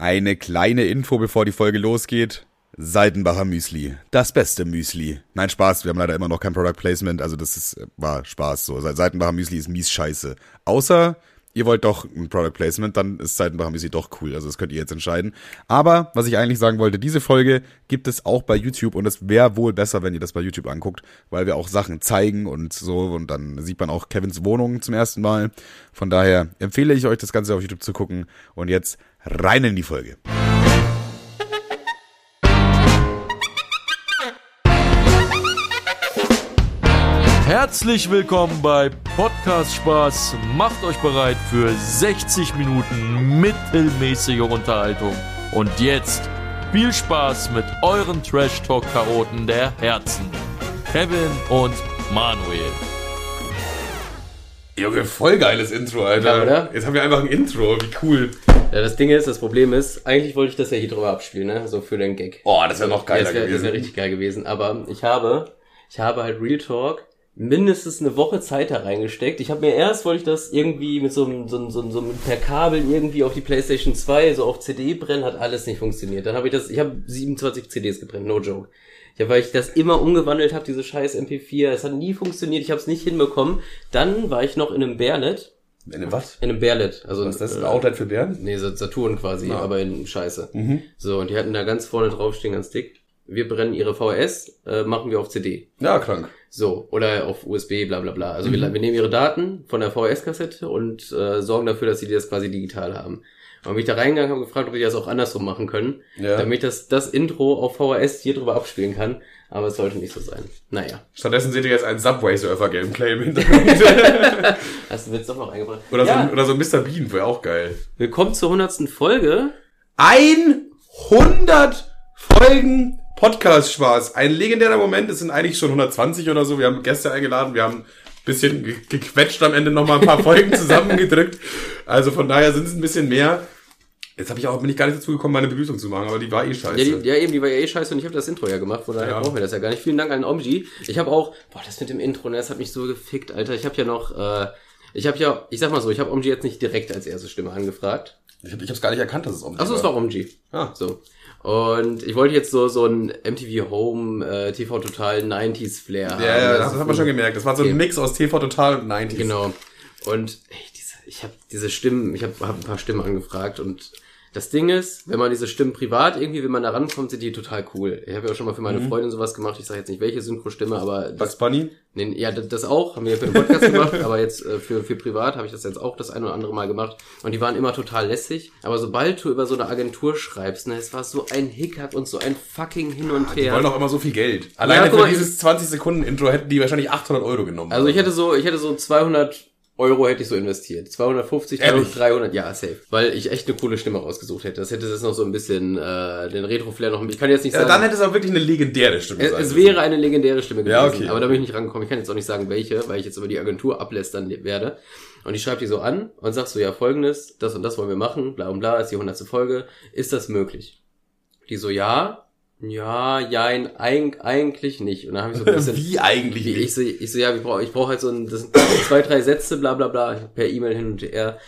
Eine kleine Info, bevor die Folge losgeht. Seidenbacher Müsli. Das beste Müsli. Nein, Spaß. Wir haben leider immer noch kein Product Placement. Also das ist, war Spaß so. Seidenbacher Müsli ist mies scheiße. Außer ihr wollt doch ein Product Placement, dann ist Seidenbacher Müsli doch cool. Also das könnt ihr jetzt entscheiden. Aber was ich eigentlich sagen wollte, diese Folge gibt es auch bei YouTube und es wäre wohl besser, wenn ihr das bei YouTube anguckt, weil wir auch Sachen zeigen und so und dann sieht man auch Kevins Wohnung zum ersten Mal. Von daher empfehle ich euch das Ganze auf YouTube zu gucken und jetzt rein in die Folge. Herzlich willkommen bei Podcast Spaß. Macht euch bereit für 60 Minuten mittelmäßige Unterhaltung. Und jetzt viel Spaß mit euren Trash Talk Karoten der Herzen. Kevin und Manuel. Junge, voll geiles Intro, Alter. Ja, oder? Jetzt haben wir einfach ein Intro, wie cool. Ja, das Ding ist, das Problem ist, eigentlich wollte ich das ja hier drüber abspielen, ne? So für den Gag. Oh, das wäre noch Ja, geiler das wäre gewesen. wär richtig geil gewesen. Aber ich habe, ich habe halt Real Talk mindestens eine Woche Zeit da reingesteckt. Ich habe mir erst, wollte ich das irgendwie mit so einem, so, einem- so, einem- so einem per Kabel irgendwie auf die Playstation 2, so auf CD brennen, hat alles nicht funktioniert. Dann habe ich das, ich habe 27 CDs gebrannt, no joke. Ja, weil ich das immer umgewandelt habe, diese scheiß MP4. Es hat nie funktioniert, ich habe es nicht hinbekommen. Dann war ich noch in einem Bärlet. In einem was? In einem Bärlet. Also Was ist das? Ein äh, Outlet für Bären? Nee, Sa- Saturn quasi, Ah. aber in Scheiße. Mhm. So, und die hatten da ganz vorne draufstehen, ganz dick. Wir brennen ihre VHS, äh, machen wir auf CD. Ja, krank. So, oder auf USB, bla bla bla. Also Mhm. wir, wir nehmen ihre Daten von der VHS-Kassette und äh, sorgen dafür, dass sie das quasi digital haben. Und bin ich da reingegangen, habe gefragt, ob wir das auch andersrum machen können, Ja. damit ich das, das Intro auf VHS hier drüber abspielen kann. Aber es sollte nicht so sein. Naja, Stattdessen seht ihr jetzt ein Subway-Surfer-Gameplay im Hintergrund. hast du jetzt doch noch eingebracht? oder, ja, so, oder so Mr. Bean, wäre auch geil. willkommen zur hundertsten Folge. 100 Folgen Podcast-Spaß. Ein legendärer Moment. Es sind eigentlich schon 120 oder so. Wir haben Gäste eingeladen. Wir haben ein bisschen ge- gequetscht am Ende nochmal ein paar Folgen zusammengedrückt. Also von daher sind es ein bisschen mehr. Jetzt habe ich auch, bin ich gar nicht dazu gekommen, meine Begrüßung zu machen, aber die war eh scheiße. Ja, die, ja, eben, die war ja eh scheiße und ich habe das Intro ja gemacht, von daher Ja. brauchen wir das ja gar nicht. Vielen Dank an Omji. Ich habe auch, boah, das mit dem Intro, ne, das hat mich so gefickt, Alter. Ich habe ja noch, äh, ich habe ja, ich sag mal so, ich habe Omji jetzt nicht direkt als erste Stimme angefragt. ich habe es gar nicht erkannt, dass es Omni Achso, es war Omji. Ah. So. Und ich wollte jetzt so, so ein MTV Home, äh, TV Total 90s Flair haben. Ja, ja, Das das hat man schon gemerkt. Das war so ein Okay. Mix aus TV Total und 90s. Genau. Und ey, diese, ich habe diese Stimmen, ich habe hab ein paar Stimmen angefragt und das Ding ist, wenn man diese Stimmen privat irgendwie, wenn man da rankommt, sind die total cool. Ich habe ja auch schon mal für meine Freundin sowas gemacht. Ich sage jetzt nicht welche Synchro-Stimme, aber das, Bugs Bunny? nee, ja, das, das auch, haben wir ja für den Podcast gemacht, aber jetzt äh, für, für privat habe ich das jetzt auch das ein oder andere Mal gemacht. Und die waren immer total lässig. Aber sobald du über so eine Agentur schreibst, ne, es war so ein Hickhack und so ein fucking Hin und Die Her. wollen doch immer so viel Geld. Alleine guck für mal, dieses 20 Sekunden Intro hätten die wahrscheinlich 800 Euro genommen. Also ich hätte so, ich hätte so 200 Euro hätte ich so investiert. 250, Ehrlich? 300, ja, safe. Weil ich echt eine coole Stimme rausgesucht hätte. Das hätte das noch so ein bisschen, äh, den Retro-Flair noch, ich kann jetzt nicht ja, sagen. dann hätte es auch wirklich eine legendäre Stimme es, sein es wäre eine legendäre Stimme gewesen, Ja, okay. aber da bin ich nicht rangekommen. Ich kann jetzt auch nicht sagen, welche, weil ich jetzt über die Agentur ablästern werde. Und ich schreibe die so an und sag so, ja, folgendes, das und das wollen wir machen, bla und bla, ist die 100. Folge. Ist das möglich? Die so, ja, ja, jein, eig eigentlich nicht. Und dann habe ich so ein bisschen... Wie eigentlich Wie, nicht? ich so, ich so, ja, ich brauche ich brauch halt so ein, das zwei, drei Sätze, bla bla bla, per E-Mail hin und her,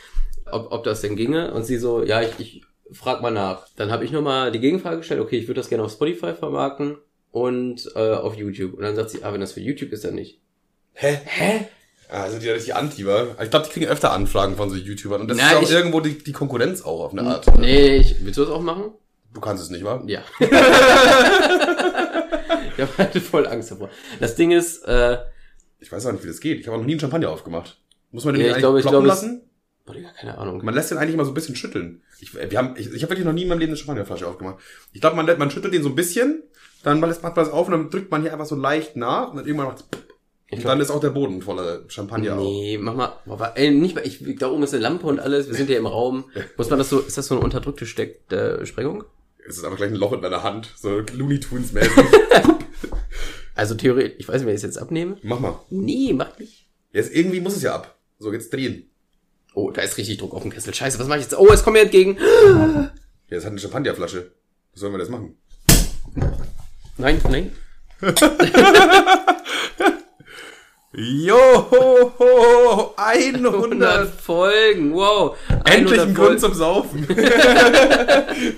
ob, ob das denn ginge. Und sie so, ja, ich, ich frag mal nach. Dann habe ich nochmal die Gegenfrage gestellt, okay, ich würde das gerne auf Spotify vermarkten und äh, auf YouTube. Und dann sagt sie, ah, wenn das für YouTube ist, dann nicht. Hä? Hä? Ah, sind die ja richtig anti, wa? Ich glaube, die kriegen öfter Anfragen von so YouTubern. Und das Na, ist auch ich- irgendwo die, die Konkurrenz auch auf eine Art. Nee, ich, willst du das auch machen? Du kannst es nicht, wa? Ja. ich habe halt voll Angst davor. Das Ding ist, äh, Ich weiß auch nicht, wie das geht. Ich habe noch nie einen Champagner aufgemacht. Muss man den Ja, ich glaube- eigentlich ich ploppen glaube, es- lassen? boah, Digga, keine Ahnung. Man lässt den eigentlich mal so ein bisschen schütteln. Ich, wir haben, ich, ich habe wirklich noch nie in meinem Leben eine Champagnerflasche aufgemacht. Ich glaube, man, man schüttelt den so ein bisschen, dann lässt man das auf und dann drückt man hier einfach so leicht nach und dann irgendwann macht's und dann ist auch der Boden voller Champagner auch. Nee, mach mal, boah, ey, nicht mal, ich, da oben ist eine Lampe und alles, wir sind ja im Raum. Muss man das so, ist das so eine unterdrückte Steck, äh, Sprengung? Es ist einfach gleich ein Loch in deiner Hand, so Looney Tunes mäßig. Also theoretisch, ich weiß nicht, wenn ich es jetzt abnehme. Mach mal. Nee, mach nicht. Jetzt irgendwie muss es ja ab. So, jetzt drehen. Oh, da ist richtig Druck auf dem Kessel. Scheiße, was mache ich jetzt? Oh, es kommt mir entgegen. Ja, das hat eine Champagnerflasche. Was sollen wir das machen? Nein, nein. Johoho, 100 100. Folgen, wow. Endlich 100 ein Folgen. Grund zum Saufen.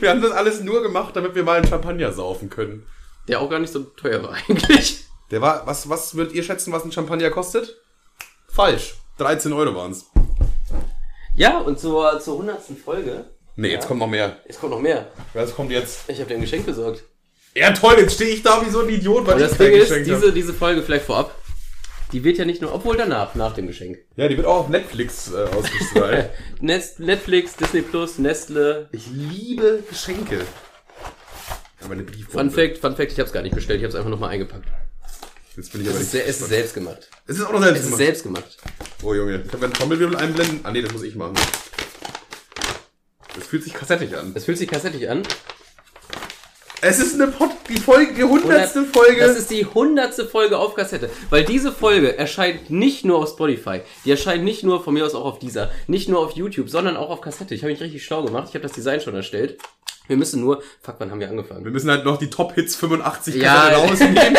Wir haben das alles nur gemacht, damit wir mal einen Champagner saufen können. Der auch gar nicht so teuer war eigentlich. Der war, was, was würdet ihr schätzen, was ein Champagner kostet? Falsch. 13 Euro waren's. Ja, und zur, zur 100. Folge. Nee, jetzt kommt noch mehr. Es kommt noch mehr. Was kommt jetzt? Ich habe dir ein Geschenk besorgt. Ja, toll, jetzt stehe ich da wie so ein Idiot, weil Und ich das Ding ist, diese, diese Folge vielleicht vorab, die wird ja nicht nur, obwohl danach, nach dem Geschenk. Ja, die wird auch auf Netflix äh, ausgestrahlt. Nest, Netflix, Disney Plus, Nestle. ich liebe Geschenke. Aber eine Briefbombe. Fun Fact, Fun Fact, ich habe es gar nicht bestellt, ich habe es einfach nochmal eingepackt. Jetzt bin ich Es aber ist, nicht. sehr, es ist selbst gemacht. Es ist auch noch selbst Es ist gemacht. selbst gemacht. Oh Junge, ich habe einen Trommelwirbel einblenden. Ah nee, das muss ich machen. Das fühlt sich kassettig an. Es fühlt sich kassettig an. Es ist eine Pod die Folge, die hundertste Folge. Das ist die hundertste Folge auf Kassette. Weil diese Folge erscheint nicht nur auf Spotify. Die erscheint nicht nur von mir aus auch auf dieser. Nicht nur auf YouTube, sondern auch auf Kassette. Ich habe mich richtig schlau gemacht. Ich habe das Design schon erstellt. Wir müssen nur... Fuck, wann haben wir angefangen? wir müssen halt noch die Top Hits 85 Ja. Rausnehmen.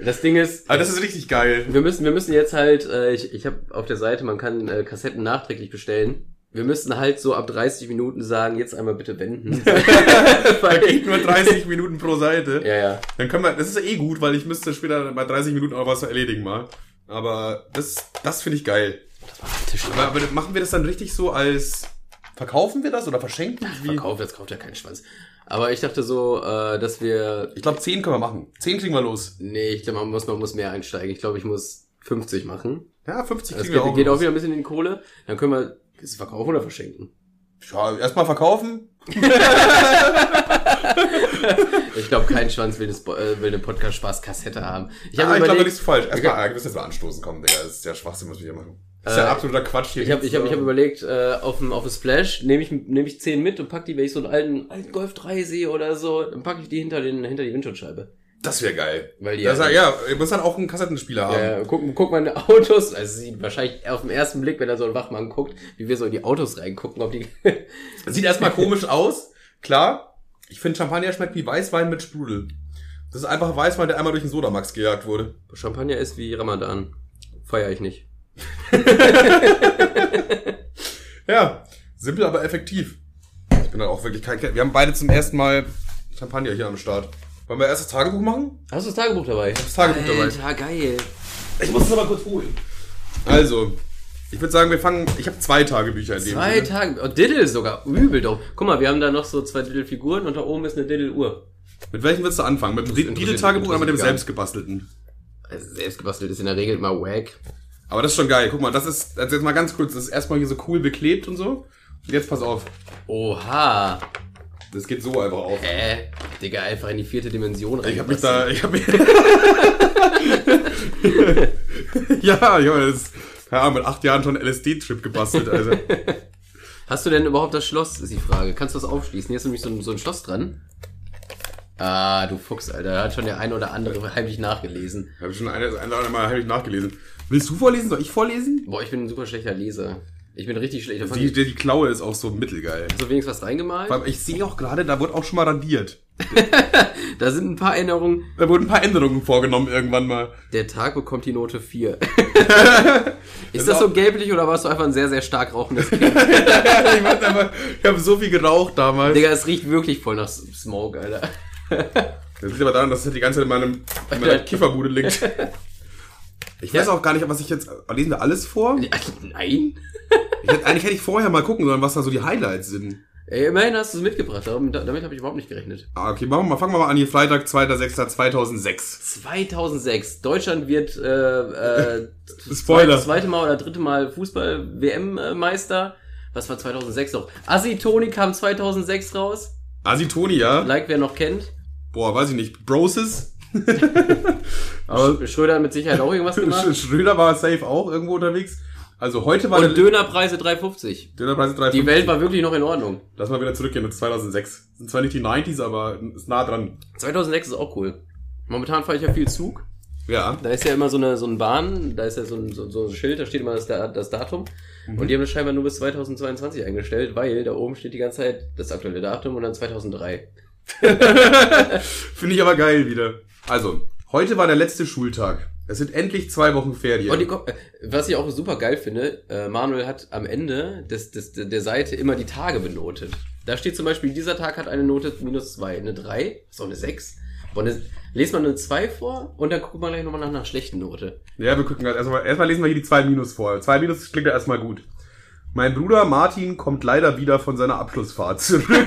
Das Ding ist... Aber das ist richtig geil. Wir müssen, wir müssen jetzt halt, äh, ich, ich habe auf der Seite, man kann äh, Kassetten nachträglich bestellen. Wir müssen halt so ab 30 Minuten sagen, jetzt einmal bitte wenden. Da geht nur 30 Minuten pro Seite. ja, ja. Dann können wir, das ist ja eh gut, weil ich müsste später bei 30 Minuten auch was erledigen mal. Aber das, das finde ich geil. Aber, aber machen wir das dann richtig so als, verkaufen wir das oder verschenken? Wie? Verkauf, jetzt kauft ja keinen Schwanz. Aber ich dachte so, äh, dass wir, Ich glaube 10 können wir machen. 10 kriegen wir los. nee, ich glaube, man muss, man muss mehr einsteigen. Ich glaube, ich muss 50 machen. Ja, 50 Das kriegen geht, wir auch geht auch los. wieder ein bisschen in die Kohle. Dann können wir es verkaufen oder verschenken. Ja, erstmal verkaufen. Ich glaube, kein Schwanz will eine, Spo- äh, will eine Podcast-Spaß-Kassette haben. Ich habe Ah, ich glaube, das ist falsch. Erstmal, ja, wir müssen jetzt mal anstoßen kommen, Digga. Das ist ja Schwachsinn, was wir hier machen. Das ist ja Äh, absoluter Quatsch hier. Ich habe ich hab, ich hab überlegt, äh, auf dem, auf dem Splash nehme ich, nehm ich 10 mit und pack die, wenn ich so einen alten, alten Golf 3 sehe oder so, dann packe ich die hinter, den, hinter die Windschutzscheibe. Das wäre geil. Weil die das ja- ja, ja, ihr müsst dann auch einen Kassettenspieler haben. Äh, guck, guck meine Autos, also sieht wahrscheinlich auf den ersten Blick, wenn da so ein Wachmann guckt, wie wir so in die Autos reingucken, ob die. Sieht erstmal komisch aus, klar. Ich finde, Champagner schmeckt wie Weißwein mit Sprudel. Das ist einfach Weißwein, der einmal durch den Sodamax gejagt wurde. Champagner ist wie Ramadan. Feier ich nicht. Ja, simpel, aber effektiv. Ich bin dann auch wirklich kein Wir haben beide zum ersten Mal Champagner hier am Start. Wollen wir erst das Tagebuch machen? Hast du das Tagebuch dabei? Das Tagebuch dabei. Alter, geil. Ich muss es aber kurz holen. Also, ich würde sagen, wir fangen. Ich habe zwei Tagebücher in dem Zwei Sinne. Tage. Oh, Diddle sogar. Übel doch. Guck mal, wir haben da noch so zwei Diddle-Figuren und da oben ist eine Diddle-Uhr. Mit welchem willst du anfangen? Mit dem Diedel-Tagebuch oder mit dem selbstgebastelten? Also selbst gebastelt ist in der Regel immer wack. Aber das ist schon geil. Guck mal, das ist, also jetzt mal ganz kurz, das ist erstmal hier so cool beklebt und so. Und jetzt pass auf. Oha. Das geht so einfach auf. Äh, Digga, einfach in die vierte Dimension Ich hab mich da, ich hab mich. ja, Junge, das ist, ja, mit acht Jahren schon LSD-Trip gebastelt, also. Hast du denn überhaupt das Schloss, ist die Frage. Kannst du das aufschließen? Hier ist nämlich so ein, so ein Schloss dran. Ah, du Fuchs, Alter. Da hat schon der ein oder andere heimlich nachgelesen. Habe ich schon eine, eine oder andere Mal hab ich nachgelesen. Willst du vorlesen? Soll ich vorlesen? Boah, ich bin ein super schlechter Leser. Ich bin richtig schlecht. Da fand Die, die, Klaue ist auch so mittelgeil. hast du wenigstens was reingemalt? Allem, ich sehe auch gerade, da wurde auch schon mal radiert. Da sind ein paar Erinnerungen. Da wurden ein paar Änderungen vorgenommen irgendwann mal. Der Tag bekommt die Note 4. ist Das das so gelblich oder warst du einfach ein sehr, sehr stark rauchendes Kind? ich weiß einfach, ich habe so viel geraucht damals. Digga, es riecht wirklich voll nach Smoke, Alter. Das liegt aber daran, dass es die ganze Zeit in, meinem, in meiner Kifferbude liegt. Ich weiß auch gar nicht, was ich jetzt. Lesen wir alles vor? Nein? Hätte, eigentlich hätte ich vorher mal gucken sollen, was da so die Highlights sind. Ey, immerhin hast du es mitgebracht. Darum, da- damit habe ich überhaupt nicht gerechnet. Ah, okay, machen wir mal, fangen wir mal an hier. Freitag, 2.6.2006. 2006. Deutschland wird äh, äh, Spoiler. Zweite, zweite Mal oder dritte Mal Fußball-WM-Meister. Was war 2006 noch? Asitoni kam 2006 raus. Asitoni, ja? Like, wer noch kennt. Boah, weiß ich nicht. Broses? Aber Schröder hat mit Sicherheit auch irgendwas gemacht. Sch Schröder war safe auch irgendwo unterwegs. Also heute war Und Dönerpreise 3,50. Dönerpreis 3,50. Die Welt war wirklich noch in Ordnung. Lass mal wieder zurückgehen mit 2006. Sind zwar nicht die 90s, aber ist nah dran. 2006 ist auch cool. Momentan fahre ich ja viel Zug. Ja. Da ist ja immer so eine, so eine Bahn, da ist ja so ein, so, so ein Schild, da steht immer das, Da- das Datum. Und die haben das scheinbar nur bis 2022 eingestellt, weil da oben steht die ganze Zeit das aktuelle Datum und dann 2003. Finde ich aber geil wieder. Also, heute war der letzte Schultag. Es sind endlich zwei Wochen Ferien. Und die, äh, was ich auch super geil finde, äh, Manuel hat am Ende des, des, der Seite immer die Tage benotet. Da steht zum Beispiel, dieser Tag hat eine Note minus zwei, eine drei, auch eine sechs. Boah, eine, lest man eine zwei vor und dann guckt man gleich nochmal nach einer schlechten Note. Ja, wir gucken halt erstmal, erstmal lesen wir hier die zwei Minus vor. Zwei Minus klingt ja erstmal gut. Mein Bruder Martin kommt leider wieder von seiner Abschlussfahrt zurück.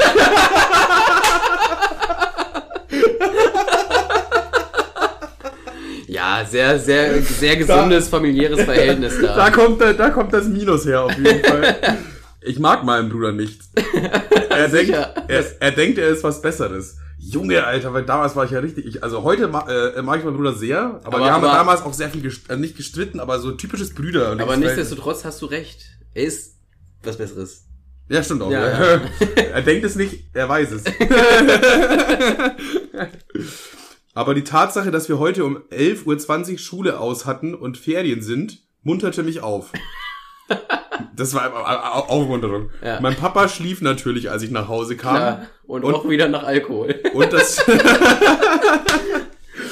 Ja, sehr, sehr, sehr gesundes familiäres Verhältnis da. Da kommt, da, kommt das Minus her auf jeden Fall. Ich mag meinen Bruder nicht. Er denkt, er, er denkt, er ist was Besseres. Junge, Alter, weil damals war ich ja richtig. Ich, also heute ma, äh, mag ich meinen Bruder sehr, aber, Aber- wir haben aber- damals auch sehr viel gest also nicht gestritten, aber so typisches Brüder. Aber nichtsdestotrotz hast du recht. Er ist was Besseres. Ja, stimmt auch. Ja, ja. er denkt es nicht, er weiß es. Aber die Tatsache, dass wir heute um 11.20 Uhr Schule aus hatten und Ferien sind, munterte mich auf. Das war Au- Au- Aufmunterung. Ja. Mein Papa schlief natürlich, als ich nach Hause kam. Ja, und, Und- auch wieder nach Alkohol. Und das,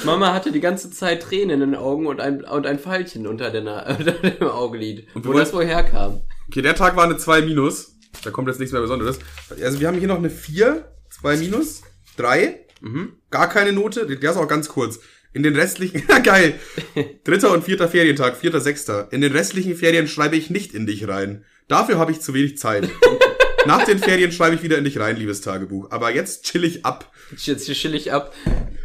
Mama hatte die ganze Zeit Tränen in den Augen und ein, und ein Pfeilchen unter, der unter dem Augenlid. Und wo das woher kam. okay, der Tag war eine 2 minus. Da kommt jetzt nichts mehr Besonderes. Also wir haben hier noch eine 4, 2 minus, 3. Mhm. Gar keine Note, der ist auch ganz kurz. In den restlichen, geil. Dritter und vierter Ferientag, vierter, sechster. In den restlichen Ferien schreibe ich nicht in dich rein. Dafür habe ich zu wenig Zeit. Nach den Ferien schreibe ich wieder in dich rein, liebes Tagebuch. Aber jetzt chill ich ab. Jetzt chill ich ab.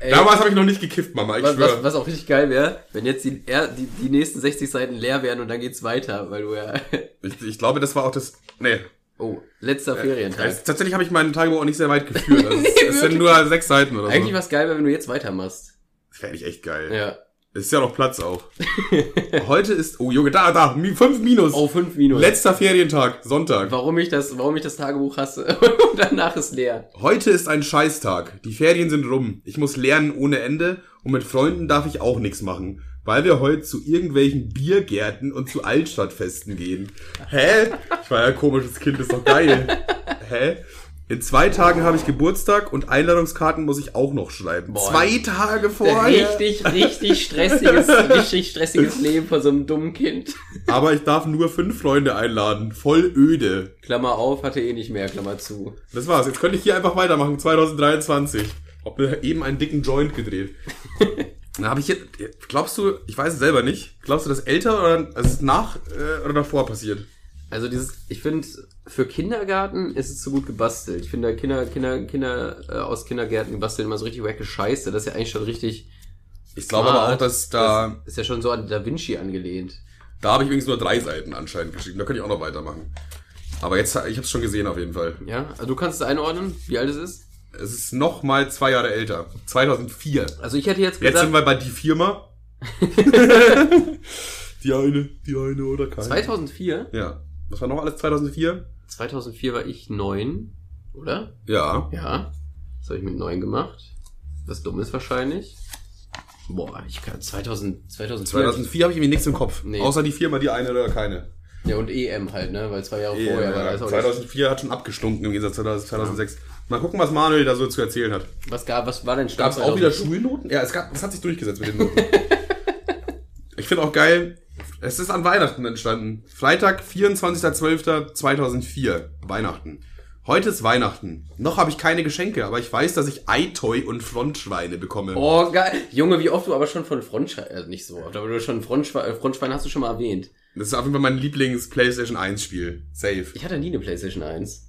Ey, Damals habe ich noch nicht gekifft, Mama, ich was, schwöre. was, was auch richtig geil wäre, wenn jetzt die, die, die nächsten 60 Seiten leer wären und dann geht's weiter, weil du ja. Ich, ich glaube, das war auch das. Nee. Oh, letzter Ferientag. Es, tatsächlich habe ich meinen Tagebuch auch nicht sehr weit geführt. Also es, es sind nur sechs Seiten oder Eigentlich so. was geil wenn du jetzt weitermachst. Das wäre echt geil. Ja. Es ist ja noch Platz auch. Heute ist. Oh Junge, da, da, fünf Minus. Oh, fünf Minus. Letzter Ferientag, Sonntag. warum ich das, warum ich das Tagebuch hasse. und danach ist leer. Heute ist ein Scheißtag. Die Ferien sind rum. Ich muss lernen ohne Ende und mit Freunden darf ich auch nichts machen. Weil wir heute zu irgendwelchen Biergärten und zu Altstadtfesten gehen. Hä? Ich war ja ein komisches Kind, ist doch geil. Hä? In zwei Tagen habe ich Geburtstag und Einladungskarten muss ich auch noch schreiben. Boah. zwei Tage vorher. Richtig, richtig stressiges, richtig stressiges Leben von so einem dummen Kind. Aber ich darf nur fünf Freunde einladen. Voll öde. Klammer auf, hatte eh nicht mehr, Klammer zu. Das war's. Jetzt könnte ich hier einfach weitermachen. 2023. Hab mir eben einen dicken Joint gedreht. Dann habe ich jetzt. Glaubst du, ich weiß es selber nicht. Glaubst du, das älter oder also es ist nach äh, oder davor passiert? Also dieses, ich finde, für Kindergarten ist es so gut gebastelt. Ich finde Kinder, Kinder, Kinder äh, aus Kindergärten basteln immer so richtig wacke Scheiße. Das ist ja eigentlich schon richtig. Ich glaube aber auch, dass da. Das ist ja schon so an Da Vinci angelehnt. Da habe ich übrigens nur drei Seiten anscheinend geschrieben. Da könnte ich auch noch weitermachen. Aber jetzt, ich habe es schon gesehen auf jeden Fall. Ja, also du kannst es einordnen, wie alt es ist. Es ist noch mal zwei Jahre älter. 2004. Also ich hätte jetzt Jetzt sind gesagt, wir bei die Firma. die eine, die eine oder keine. 2004. Ja. Was war noch alles 2004? 2004 war ich neun, oder? Ja. Ja. Was habe ich mit neun gemacht? Was dumm ist wahrscheinlich. Boah, ich kann 2000, 2004. 2004 habe ich irgendwie nichts im Kopf. Nee. Außer die Firma, die eine oder keine. Ja, und EM halt, ne? Weil zwei Jahre vorher war das auch nicht. 2004 hat schon abgestunken im Gegensatz zu 2006. Mal gucken, was Manuel da so zu erzählen hat. Was gab, was war denn Gab es auch wieder 2004? Schulnoten? Ja, es gab, es hat sich durchgesetzt mit den Noten. ich finde auch geil, es ist an Weihnachten entstanden. Freitag, 24.12.2004. Weihnachten. Heute ist Weihnachten. Noch habe ich keine Geschenke, aber ich weiß, dass ich Eitoy und Frontschweine bekomme. Oh, geil. Junge, wie oft du aber schon von Frontschwein, also nicht so oft, aber du schon Frontschwein, äh, Frontschwein hast du schon mal erwähnt. Das ist auf jeden Fall mein Lieblings-PlayStation 1 Spiel. Safe. Ich hatte nie eine Playstation 1.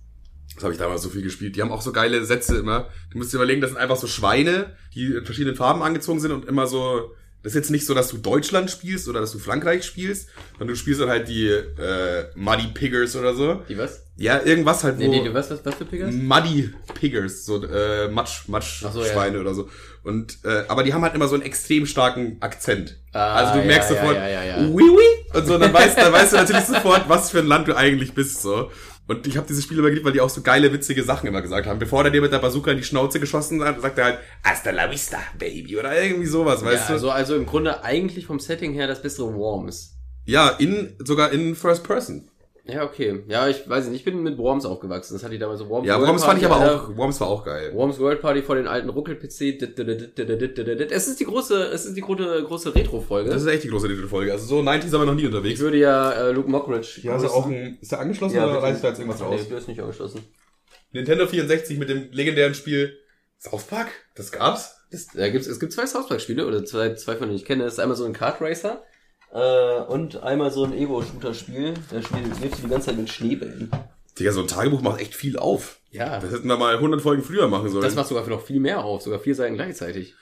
Das habe ich damals so viel gespielt. Die haben auch so geile Sätze immer. Du musst dir überlegen, das sind einfach so Schweine, die in verschiedenen Farben angezogen sind und immer so. Das ist jetzt nicht so, dass du Deutschland spielst oder dass du Frankreich spielst, sondern du spielst dann halt die äh, Muddy Piggers oder so. Die was? Ja, irgendwas halt, wo. Nee, nee, du was, was, was für Pickers? Muddy Piggers, so äh, Matsch, Matsch so, ja. Schweine oder so. Und äh, aber die haben halt immer so einen extrem starken Akzent. Ah, also du ja, merkst ja, sofort, ja, ja, ja. oui, oui, und so, dann weißt, dann weißt du natürlich sofort, was für ein Land du eigentlich bist, so. Und ich habe dieses Spiel immer geliebt, weil die auch so geile, witzige Sachen immer gesagt haben. Bevor der dir mit der Bazooka in die Schnauze geschossen hat, sagt er halt, hasta la vista, baby, oder irgendwie sowas, Ja, weißt du? also, also im Grunde eigentlich vom Setting her das bessere Worms. Ja, in, sogar in First Person. Ja, okay. Ja, ich weiß nicht, ich bin mit Worms aufgewachsen. Das hatte ich damals so Worms Ja, World Worms fand ich Party, aber auch, Worms war auch geil. Worms World Party vor den alten Ruckel-PC. Es ist die große, es ist die große, große Retro-Folge. Das ist echt die große Folge. Also so 90s aber noch nie Ich unterwegs. würde ja äh, Luke Mockridge. Ja, ist, er auch ein, ist der angeschlossen Ja, oder reißt da jetzt irgendwas Nee, raus? der ist nicht angeschlossen. Nintendo 64 mit dem legendären Spiel South Park. Das gab's. Das, da gibt's, es gibt zwei South Park-Spiele, oder zwei, zwei von denen ich kenne. Das ist einmal so ein Kart Racer äh, und einmal so ein Evo-Shooter-Spiel. Da spielt wirft die ganze Zeit mit Schneebällen. Digga, so ein Tagebuch macht echt viel auf. Ja, Das hätten wir mal 100 Folgen früher machen sollen. das macht sogar noch viel mehr auf, sogar vier Seiten gleichzeitig.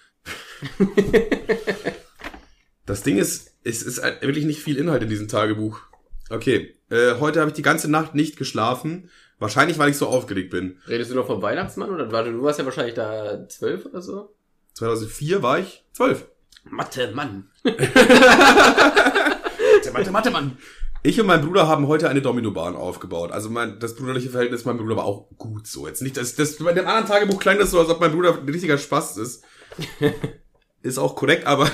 Das Ding ist, es ist wirklich nicht viel Inhalt in diesem Tagebuch. Okay, äh, heute habe ich die ganze Nacht nicht geschlafen. Wahrscheinlich, weil ich so aufgeregt bin. Redest du noch vom Weihnachtsmann oder warte, du warst ja wahrscheinlich da zwölf oder so? 2004 war ich zwölf. Mathe, Mann. Mathe, Mathe, Mann. Ich und mein Bruder haben heute eine Dominobahn aufgebaut. Also mein, das brüderliche Verhältnis mit meinem Bruder war auch gut so. Jetzt nicht, das, das, bei dem anderen Tagebuch klang das so, als ob mein Bruder ein richtiger Spaß ist. Ist auch korrekt, aber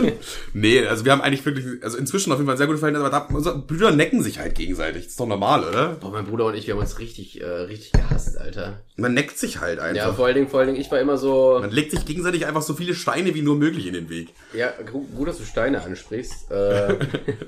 nee, also wir haben eigentlich wirklich, also inzwischen auf jeden Fall sehr gutes Verhältnis, aber da, unsere Brüder necken sich halt gegenseitig. Das ist doch normal, oder? Boah, mein Bruder und ich, wir haben uns richtig, äh, richtig gehasst, Alter. Man neckt sich halt Ja, einfach. vor allen Dingen, vor allen Dingen, ich war immer so, Man legt sich gegenseitig einfach so viele Steine wie nur möglich in den Weg. ja, gu- gut, dass du Steine ansprichst. Äh,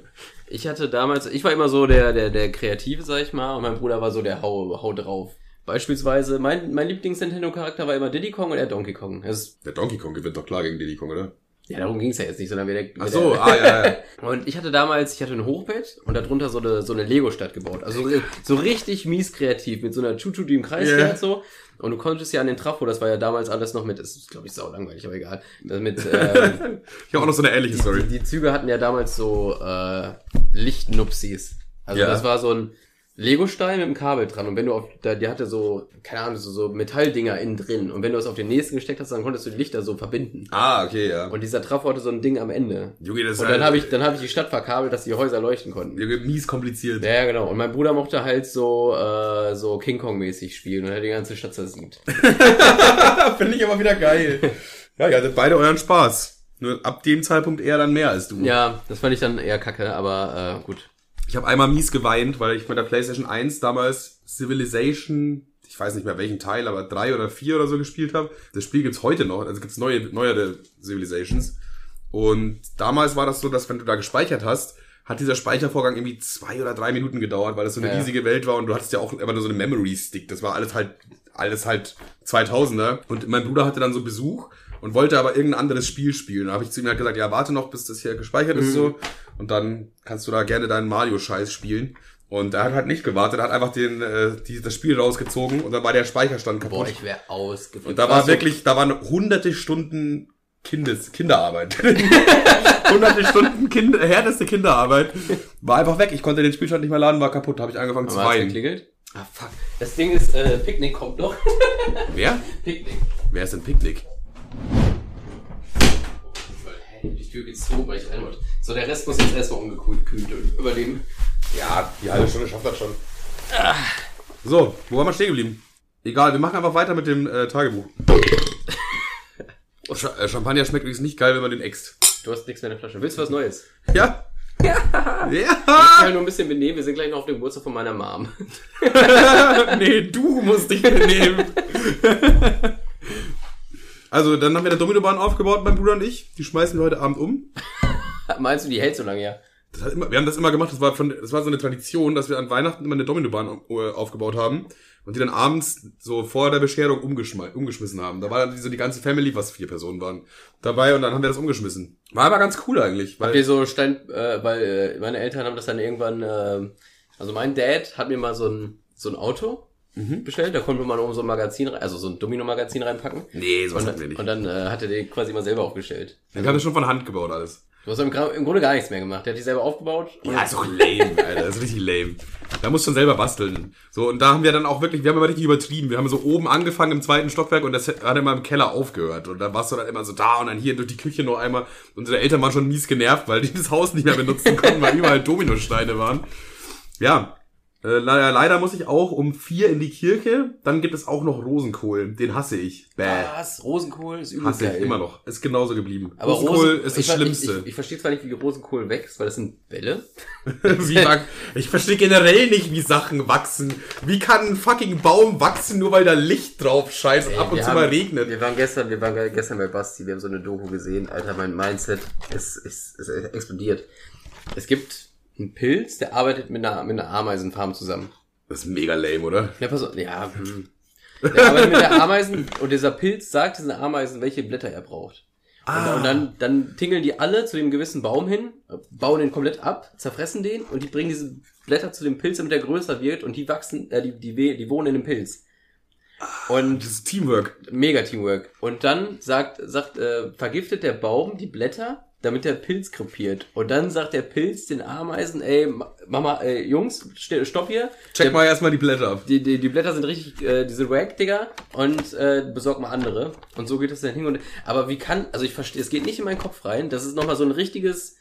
ich hatte damals, ich war immer so der, der, der Kreative, sag ich mal, und mein Bruder war so der Hau, Hau drauf. Beispielsweise, mein, mein Lieblings-Nintendo-Charakter war immer Diddy Kong und er Donkey Kong. Das Der Donkey Kong gewinnt doch klar gegen Diddy Kong, oder? ja, darum ging's ja jetzt nicht, sondern wir der, Ach so, ah, ja, ja. Und ich hatte damals, ich hatte ein Hochbett und darunter so eine, so eine Lego-Stadt gebaut. Also so, richtig mies kreativ mit so einer Chuchu, die im Kreis Ja. fährt so. Und du konntest ja an den Trafo, das war ja damals alles noch mit, das ist glaube ich sau langweilig, aber egal. Mit, ähm, Ich habe auch noch so eine ähnliche Story. die, die Züge hatten ja damals so äh, Lichtnupsis. Also Ja. das war so ein Lego-Stein mit einem Kabel dran. Und wenn du auf, da, der hatte so, keine Ahnung, so, so Metalldinger innen drin. Und wenn du es auf den nächsten gesteckt hast, dann konntest du die Lichter so verbinden. Ah, okay, ja. Und dieser Trafo hatte so ein Ding am Ende. Junge, das Und dann halt- habe ich, dann habe ich die Stadt verkabelt, dass die Häuser leuchten konnten. Junge, mies kompliziert. Ja, genau. Und mein Bruder mochte halt so, äh, so King Kong-mäßig spielen und er hat die ganze Stadt zersiebt. Finde ich aber wieder geil. ja, ihr hattet beide euren Spaß. Nur ab dem Zeitpunkt eher dann mehr als du. Ja, das fand ich dann eher kacke, aber äh, gut. Ich habe einmal mies geweint, weil ich mit der PlayStation 1 damals Civilization, ich weiß nicht mehr welchen Teil, aber drei oder vier oder so gespielt habe. Das Spiel gibt's heute noch, also gibt's neue, neuere Civilizations. Und damals war das so, dass wenn du da gespeichert hast, hat dieser Speichervorgang irgendwie zwei oder drei Minuten gedauert, weil das so eine Ja. riesige Welt war und du hattest ja auch immer nur so eine Memory Stick. Das war alles halt, alles halt 2000er. Und mein Bruder hatte dann so Besuch und wollte aber irgendein anderes Spiel spielen. Da habe ich zu ihm halt gesagt, ja, warte noch, bis das hier gespeichert ist so. Und dann kannst du da gerne deinen Mario-Scheiß spielen. Und er hat halt nicht gewartet, er hat einfach den, äh, die, das Spiel rausgezogen und dann war der Speicherstand kaputt. Boah, ich wäre ausgeflippt. Und da war so- wirklich, da waren hunderte Stunden Kindes, Kinderarbeit. hunderte Stunden kind, härteste Kinderarbeit. War einfach weg. Ich konnte den Spielstand nicht mehr laden, war kaputt. Habe ich angefangen zu Aber weinen. geklingelt? Ah, fuck. Das Ding ist, äh, Picknick kommt noch. Wer? Picknick. Wer ist denn Picknick? Hä, die Tür geht zu, weil ich rein wollte. So, der Rest muss jetzt erstmal ungekühlt kühlt überleben. Ja, die halbe Stunde schafft das schon. So, wo waren wir stehen geblieben? Egal, wir machen einfach weiter mit dem äh, Tagebuch. Sch äh, Champagner schmeckt übrigens nicht geil, wenn man den äxt. Du hast nichts mehr in der Flasche. Willst du was Neues? Ja? Ja! Ich Ja! kann halt nur ein bisschen benehmen. Wir sind gleich noch auf dem Geburtstag von meiner Mom. nee, du musst dich benehmen. also, dann haben wir eine Dominobahn aufgebaut, mein Bruder und ich. Die schmeißen wir heute Abend um. Meinst du, die hält so lange, ja? Das hat immer, wir haben das immer gemacht, das war, von, das war so eine Tradition, dass wir an Weihnachten immer eine Dominobahn äh, aufgebaut haben und die dann abends so vor der Bescherung umgeschmi umgeschmissen haben. Da war dann so die ganze Family, was vier Personen waren, dabei und dann haben wir das umgeschmissen. War aber ganz cool eigentlich, weil Habt ihr so Stein, äh, weil äh, meine Eltern haben das dann irgendwann, äh, also mein Dad hat mir mal so ein, so ein Auto Mhm. bestellt, da konnte man oben so ein Magazin, rein- also so ein Domino-Magazin reinpacken. nee, sowas Und, hatten wir nicht. und dann äh, hat er den quasi mal selber aufgestellt. wir haben das schon von Hand gebaut alles. Du hast im, Grunde gar nichts mehr gemacht. Der hat die selber aufgebaut. Ja, ist doch lame, Alter. Das ist richtig lame. Da musst du schon selber basteln. So, und da haben wir dann auch wirklich, wir haben immer richtig übertrieben. Wir haben so oben angefangen im zweiten Stockwerk und das hat immer im Keller aufgehört. Und dann warst du dann immer so da und dann hier durch die Küche noch einmal. Unsere Eltern waren schon mies genervt, weil die das Haus nicht mehr benutzen konnten, weil überall Dominosteine waren. Ja. Äh, leider, leider muss ich auch um vier in die Kirche. Dann gibt es auch noch Rosenkohl. Den hasse ich. Bäh. Was? Rosenkohl ist übel Hasse geil. ich immer noch. Ist genauso geblieben. Aber Rosenkohl Rosen, ist das ich, ver- Schlimmste. Ich, ich, ich verstehe zwar nicht, wie Rosenkohl wächst, weil das sind Bälle. Wie ich verstehe generell nicht, wie Sachen wachsen. Wie kann ein fucking Baum wachsen, nur weil da Licht drauf scheint und ab und Wir zu haben- mal regnet? Wir waren gestern, wir waren ge- gestern bei Basti, wir haben so eine Doku gesehen. Alter, mein Mindset ist, ist, ist explodiert. Es gibt einen Pilz, der arbeitet mit einer, mit einer Ameisenfarm zusammen. Das ist mega lame, oder? Ja, pass auf, ja, hm. Der arbeitet mit der Ameisen und dieser Pilz sagt diesen Ameisen, welche Blätter er braucht. Und, und dann, dann tingeln die alle zu dem gewissen Baum hin, bauen den komplett ab, zerfressen den und die bringen diese Blätter zu dem Pilz, damit er größer wird und die wachsen, äh, die, die, die wohnen in dem Pilz. Und Das ist Teamwork. mega Teamwork. Und dann sagt, sagt, äh, vergiftet der Baum die Blätter, damit der Pilz krepiert. Und dann sagt der Pilz den Ameisen, ey, Ma- Mama, äh, Jungs, st- stopp hier. Check der, mal erstmal die Blätter ab. die, die, die Blätter sind richtig, äh, die sind wack, Digga, und äh, besorg mal andere. Und so geht es dann hin und Aber wie kann, also ich verstehe, es geht nicht in meinen Kopf rein, das ist nochmal so ein richtiges,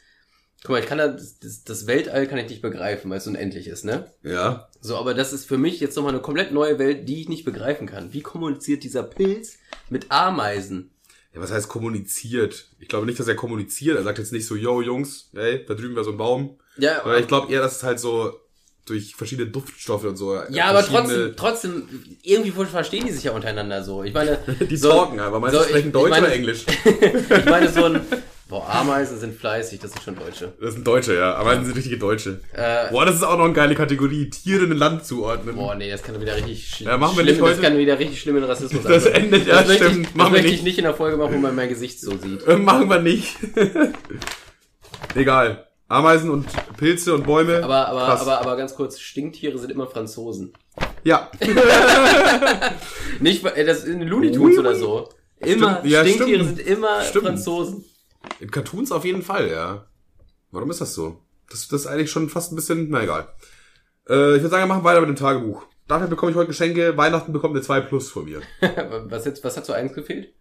guck mal, ich kann da, das, das, das Weltall kann ich nicht begreifen, weil es unendlich ist, ne? Ja. So, aber das ist für mich jetzt nochmal eine komplett neue Welt, die ich nicht begreifen kann. Wie kommuniziert dieser Pilz mit Ameisen? Ja, was heißt kommuniziert? Ich glaube nicht, dass er kommuniziert. Er sagt jetzt nicht so, yo, Jungs, ey, da drüben wäre so ein Baum. Ja, Aber ich glaube eher, dass es halt so durch verschiedene Duftstoffe und so. ja, aber trotzdem, trotzdem, irgendwie verstehen die sich ja untereinander so. Ich meine, Die so, talken einfach. Meinst du, so, sprechen ich- Deutsch ich meine- oder Englisch? ich meine so ein, boah, Ameisen sind fleißig, das sind schon Deutsche. Das sind Deutsche, ja. Das sind richtige Deutsche. Äh, Boah, das ist auch noch eine geile Kategorie. Tiere in ein Land zuordnen. Boah, nee, das kann wieder richtig sch Ja, machen wir schlimm, nicht heute. Das kann wieder richtig schlimm in Rassismus Das enden. endet, ja, das möchte stimmt. Ich, das Machen wir möchte nicht. ich nicht in der Folge machen, wo man mein Gesicht so sieht. Äh, machen wir nicht. Egal. Ameisen und Pilze und Bäume. Aber, aber, Krass. aber, aber ganz kurz, Stinktiere sind immer Franzosen. Ja. Nicht, äh, das in Looney Tunes oder so. Immer, Stimmt, ja, Stinktiere stimmt. sind immer Stimmt. Franzosen. In Cartoons auf jeden Fall, ja. Warum ist das so? Das, das ist eigentlich schon fast ein bisschen, na egal. Äh, ich würde sagen, wir machen weiter mit dem Tagebuch. Dafür bekomme ich heute Geschenke. Weihnachten bekommt eine 2 Plus von mir. was, jetzt, was hat so eins gefehlt?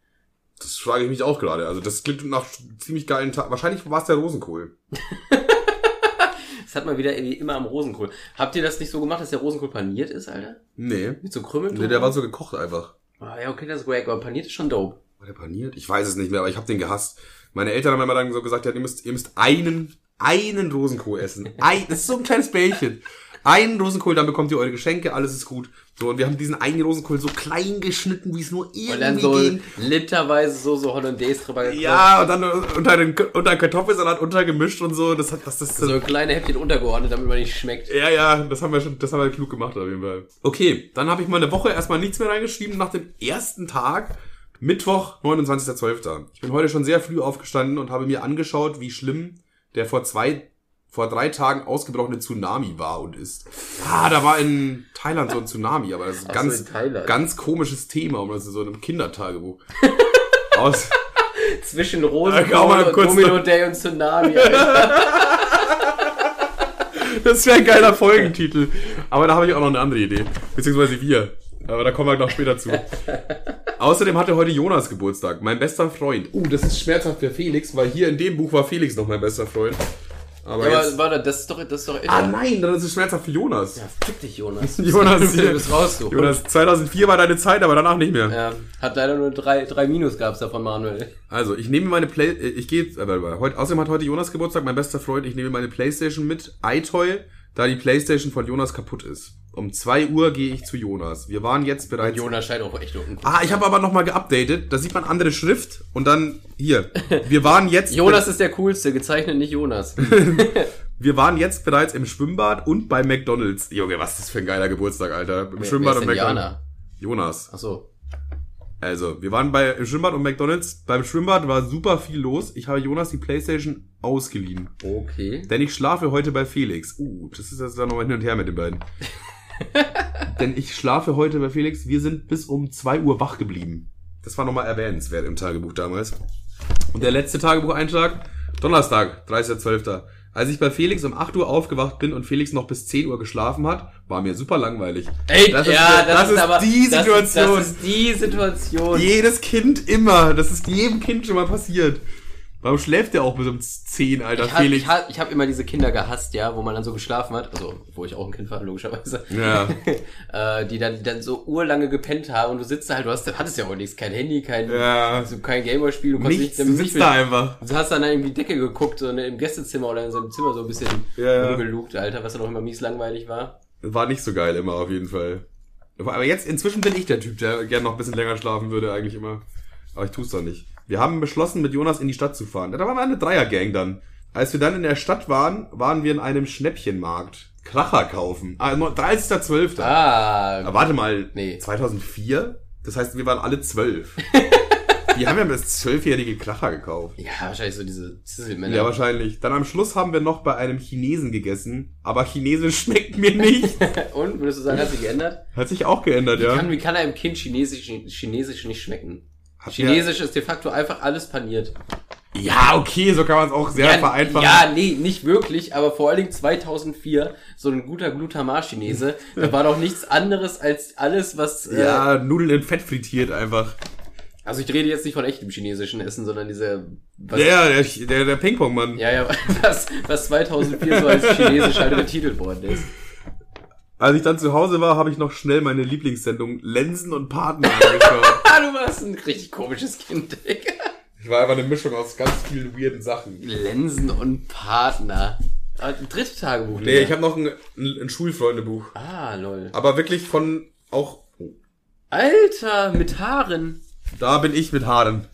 Das frage ich mich auch gerade. Also das klingt nach ziemlich geilen Tag. Wahrscheinlich war es der Rosenkohl. Das hat man wieder irgendwie immer am Rosenkohl. Habt ihr das nicht so gemacht, dass der Rosenkohl paniert ist, Alter? Nee. Mit so Krümmeln? Nee, der war so gekocht einfach. Ah, ja, okay, das ist wack, aber paniert ist schon dope. War der paniert? Ich weiß es nicht mehr, aber ich habe den gehasst. Meine Eltern haben immer dann so gesagt, ja, ihr müsst, ihr müsst einen, einen Rosenkohl essen. Ein, das ist so ein kleines Bällchen. Einen Rosenkohl, dann bekommt ihr eure Geschenke, alles ist gut. So, und wir haben diesen einen Rosenkohl so klein geschnitten, wie es nur irgendwie Und dann so ging. literweise so, so Hollandaise drüber gekocht. Ja, und dann unter den, unter den Kartoffelsalat untergemischt und so. Das hat, das, das, So kleine Häppchen untergeordnet, damit man nicht schmeckt. Ja, ja, das haben wir schon, das haben wir klug gemacht auf jeden Fall. Okay, dann habe ich mal eine Woche erstmal nichts mehr reingeschrieben nach dem ersten Tag. Mittwoch, 29.12. Ich bin heute schon sehr früh aufgestanden und habe mir angeschaut, wie schlimm der vor zwei, vor drei Tagen ausgebrochene Tsunami war und ist. Ah, da war in Thailand so ein Tsunami, aber das ist ein Ach so, ganz, ganz komisches Thema, um das ist so in einem Kindertagebuch. Aus, Zwischen Rosenkohl und Domino Day und Tsunami. Das wäre ein geiler Folgentitel. Aber da habe ich auch noch eine andere Idee. Beziehungsweise wir. Aber da kommen wir noch später zu. Außerdem hatte heute Jonas Geburtstag, mein bester Freund. Uh, das ist schmerzhaft für Felix, weil hier in dem Buch war Felix noch mein bester Freund. Aber, Ja, aber jetzt... warte, das ist doch, das ist doch Ah nein, dann ist es schmerzhaft für Jonas. Ja, fick dich, Jonas. Jonas, du bist raus, du. Jonas, 2004 war deine Zeit, aber danach nicht mehr. Ja, hat leider nur drei, drei Minus gab's davon, Manuel. Also, ich nehme meine Play... äh, Ich gehe... Äh, heute, außerdem hat heute Jonas Geburtstag, mein bester Freund. Ich nehme meine Playstation mit. iToy, da die Playstation von Jonas kaputt ist. Um 2 Uhr gehe ich zu Jonas. Wir waren jetzt bereits... Jonas scheint auch echt unten. Ah, ich habe aber nochmal geupdatet. Da sieht man andere Schrift und dann hier. Wir waren jetzt Jonas ist der coolste, gezeichnet nicht Jonas. wir waren jetzt bereits im Schwimmbad und bei McDonald's. Junge, was ist das für ein geiler Geburtstag, Alter. Im Schwimmbad und McDonald's. Jana? Jonas. Ach so. Also, wir waren bei im Schwimmbad und McDonald's. Beim Schwimmbad war super viel los. Ich habe Jonas die Playstation ausgeliehen. Okay. Denn ich schlafe heute bei Felix. Uh, das ist jetzt dann nochmal hin und her mit den beiden. Denn ich schlafe heute bei Felix. Wir sind bis um 2 Uhr wach geblieben. Das war nochmal erwähnenswert im Tagebuch damals. Und der letzte Tagebucheintrag, Donnerstag, 30.12. Als ich bei Felix um 8 Uhr aufgewacht bin und Felix noch bis 10 Uhr geschlafen hat, war mir super langweilig. Ey, das ist, ja, das, das, ist, aber die das Situation. Das ist, die Situation. Jedes Kind immer. Das ist jedem Kind schon mal passiert. Warum schläft der auch bis um 10, Alter, Ich hab, Felix? ich, hab, ich hab immer diese Kinder gehasst, ja, wo man dann so geschlafen hat, also wo ich auch ein Kind war, logischerweise, Ja. äh, die dann, die dann so urlange gepennt haben und du sitzt da halt, du hast, hattest ja auch nichts, kein Handy, kein, ja. also kein Gameboy-Spiel, du konntest Nichts, nicht, du nicht sitzt da einfach. Du hast dann irgendwie die Decke geguckt, so im Gästezimmer oder in so einem Zimmer so ein bisschen ja. rumgelugt, Alter, was dann auch immer mies langweilig war. War nicht so geil immer, auf jeden Fall. Aber jetzt, inzwischen bin ich der Typ, der gerne noch ein bisschen länger schlafen würde, eigentlich immer. Aber ich tu's doch nicht. Wir haben beschlossen, mit Jonas in die Stadt zu fahren. Da waren wir eine Dreiergang dann. Als wir dann in der Stadt waren, waren wir in einem Schnäppchenmarkt. Kracher kaufen. Ah, 30.12. Ah, Ah, warte mal, Nee. 2004? Das heißt, wir waren alle zwölf. Die haben ja das zwölfjährige Kracher gekauft. ja, wahrscheinlich so diese Zisselmänner. Ja, wahrscheinlich. Dann am Schluss haben wir noch bei einem Chinesen gegessen, aber Chinesisch schmeckt mir nicht. Und, würdest du sagen, hat sich geändert? Hat sich auch geändert, Wie, ja. kann, wie kann einem Kind Chinesisch, Chinesisch nicht schmecken? Chinesisch ist de facto einfach alles paniert. Ja, okay, so kann man es auch sehr ja, vereinfachen. ja, nee, nicht wirklich, aber vor allen Dingen 2004, so ein guter Glutamar-Chinese, da war doch nichts anderes als alles, was... Äh, ja, Nudeln in Fett frittiert einfach. Also ich rede jetzt nicht von echtem chinesischen Essen, sondern diese... Was, Ja, der, der, der Ping-Pong-Mann. ja, ja, was, was 2004 so als chinesisch halt betitelt worden ist. Als ich dann zu Hause war, habe ich noch schnell meine Lieblingssendung Lensen und Partner angeschaut. Ah, du warst ein richtig komisches Kind, Digga. ich war einfach eine Mischung aus ganz vielen weirden Sachen. Lensen und Partner. Ah, dritte Tagebuch. Nee, ich habe noch ein, ein, ein Schulfreundebuch. Ah, lol. Aber wirklich von auch. Alter, mit Haaren. Da bin ich mit Haaren.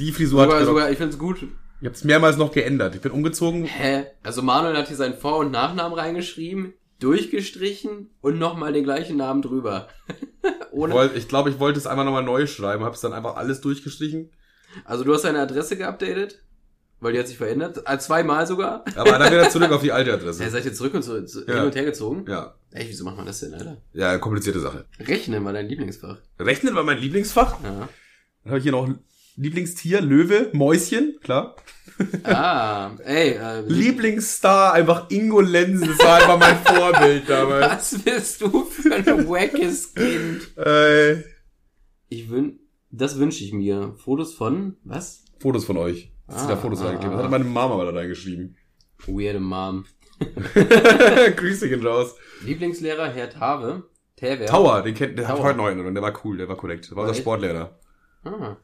Die Frisur hat Sogar, noch- sogar, ich find's gut. Ich habe es mehrmals noch geändert. Ich bin umgezogen. Hä? Also Manuel hat hier seinen Vor- und Nachnamen reingeschrieben, durchgestrichen und nochmal den gleichen Namen drüber. Ich glaube, ich wollte es einfach nochmal neu schreiben. Habe es dann einfach alles durchgestrichen. Also du hast deine Adresse geupdatet? Weil die hat sich verändert. Ah, zweimal sogar. Aber dann wieder zurück auf die alte Ja, Adresse. seid ihr zurück und, so, zu, Ja. hin und her gezogen? Ja. Ey, wieso macht man das denn, Alter? Ja, komplizierte Sache. Rechnen war dein Lieblingsfach. Rechnen war mein Lieblingsfach. Ja. Dann habe ich hier noch Lieblingstier, Löwe, Mäuschen, klar. Ah, ey, äh, Lieblingsstar, einfach Ingo Lensen. Das war einfach mein Vorbild damals. was bist du für ein wackes Kind? Äh, Ich wün, das wünsche ich mir. Fotos von, was? Fotos von euch. Das sind da Ah, Fotos ah, reingeklebt. ah. Das hat meine Mama mal da reingeschrieben. Weirde Mom. Grüße gehen raus. Lieblingslehrer, Herr Tave. Taver. Tower, den kennt, der hat Tower. heute noch einen, der war cool, der war korrekt. Der war unser? Sportlehrer. Ah.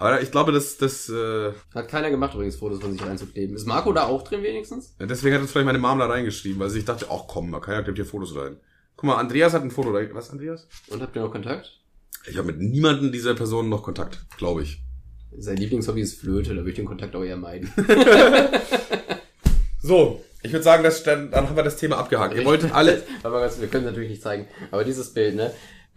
Aber ich glaube, das, das, äh, Hat keiner gemacht übrigens, Fotos von sich reinzukleben. Ist Marco da auch drin wenigstens? deswegen hat es vielleicht meine Mama da reingeschrieben, weil sie sich dachte, ach komm, man kann ja klebt hier Fotos rein. Guck mal, Andreas hat ein Foto rein. Was, Andreas? Und habt ihr noch Kontakt? Ich habe mit niemandem dieser Person noch Kontakt, glaube ich. Sein Lieblingshobby ist Flöte, da würde ich den Kontakt auch eher meiden. So, ich würde sagen, das, dann, dann haben wir das Thema abgehakt. Ihr wolltet alle, Aber wir können es natürlich nicht zeigen. Aber dieses Bild, ne?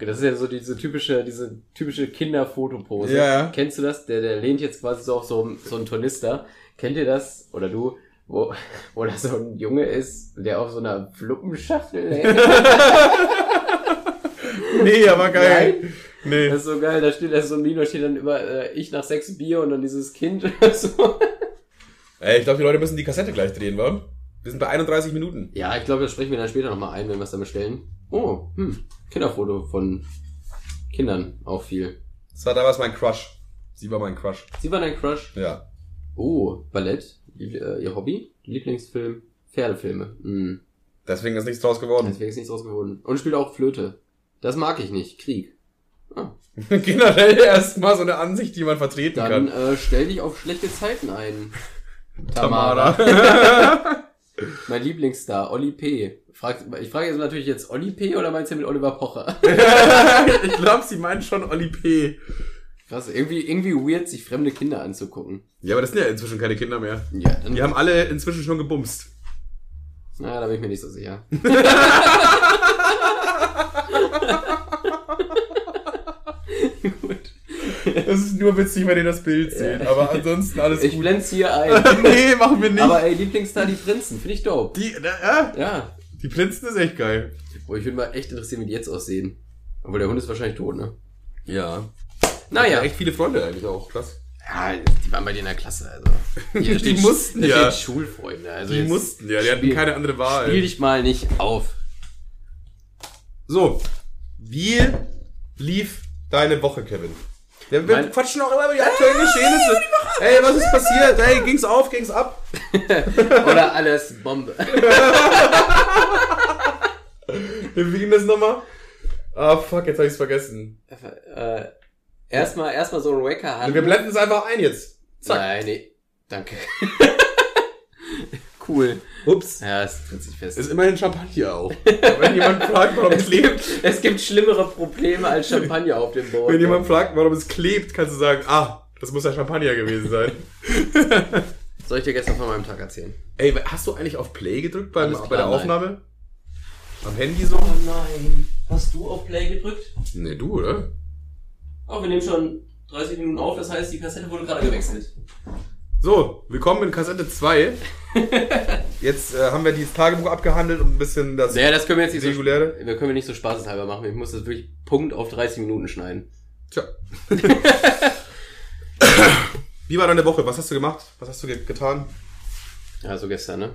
Das ist ja so diese typische, diese typische Kinderfotopose. Ja, ja. Kennst du das? Der, der lehnt jetzt quasi so auf so, so einen Tornister. Kennt ihr das? Oder du? Wo, wo da so ein Junge ist, der auf so einer Fluppenschachtel hängt. nee, aber geil. Nein? Nee. Das ist so geil, da steht da so ein Mino, steht dann über äh, ich nach sechs Bier und dann dieses Kind. so. Ey, ich glaube, die Leute müssen die Kassette gleich drehen, wa? Wir sind bei 31 Minuten. Ja, ich glaube, das sprechen wir dann später nochmal ein, wenn wir es dann bestellen. Oh, hm, Kinderfoto von Kindern, auch viel. Das war damals mein Crush. Sie war mein Crush. Sie war dein Crush? Ja. Oh, Ballett, äh, ihr Hobby, Lieblingsfilm, Pferdefilme. Hm, Deswegen ist nichts draus geworden. deswegen ist nichts rausgeworden. Und spielt auch Flöte. Das mag ich nicht, Krieg. Ah, Generell erstmal so eine Ansicht, die man vertreten dann kann. äh, stell dich auf schlechte Zeiten ein. Tamara. Mein Lieblingsstar, Olli P. Frag, ich frage jetzt natürlich jetzt Olli P. oder meinst du mit Oliver Pocher? ich glaube, sie meint schon Oli P. Krass, irgendwie, irgendwie weird, sich fremde Kinder anzugucken. Ja, aber das sind ja inzwischen keine Kinder mehr. Ja, dann, Die haben alle inzwischen schon gebumst. na, da bin ich mir nicht so sicher. Das ist nur witzig, wenn ihr das Bild seht. Aber ansonsten alles Ich gut. blend's hier ein. nee, machen wir nicht. Aber ey, Lieblingsstar, die Prinzen, finde ich dope. die, na, ja, Ja. die Prinzen ist echt geil. Boah, ich würde mal echt interessieren, wie die jetzt aussehen. Obwohl der Hund ist wahrscheinlich tot, ne? Ja. Naja. Echt viele Freunde eigentlich auch. Krass. Ja, die waren bei dir in der Klasse, also. Hier Die mussten da ja. Steht Schulfreunde. Also Die mussten ja, die hatten spiel- keine andere Wahl. Spiel dich mal nicht auf. So, wie lief deine Woche, Kevin? Ja, wir Mein- quatschen auch immer über die aktuellen Geschehnisse. Ey, was ist passiert? Ey, ging's auf, ging's ab? Oder alles Bombe. Wie ging das nochmal? Ah, fuck, jetzt hab ich's vergessen. äh, erstmal, erstmal so Wacker Wir blenden es einfach ein jetzt. Zack. Nein, nee. Danke. Cool. Ups. Ja, es tritt sich fest. Ist immerhin Champagner auch. Wenn jemand fragt, warum es klebt, Es gibt schlimmere Probleme als Champagner auf dem Boot. wenn jemand fragt, warum es klebt, kannst du sagen, ah, das muss ja Champagner gewesen sein. Soll ich dir gestern von meinem Tag erzählen? Ey, hast du eigentlich auf Play gedrückt beim, bei der nein. Aufnahme? am Handy so. Oh nein. Hast du auf Play gedrückt? Nee, du, oder? Oh, wir nehmen schon 30 Minuten auf, das heißt, die Kassette wurde gerade gewechselt. So, willkommen in Kassette 2. Jetzt äh, haben wir dieses Tagebuch abgehandelt und ein bisschen das Naja, das können wir jetzt nicht so, reguläre. wir können wir nicht so spaßeshalber machen. Ich muss das wirklich Punkt auf 30 Minuten schneiden. Tja. Wie war deine Woche? Was hast du gemacht? Was hast du ge getan? Also gestern, ne?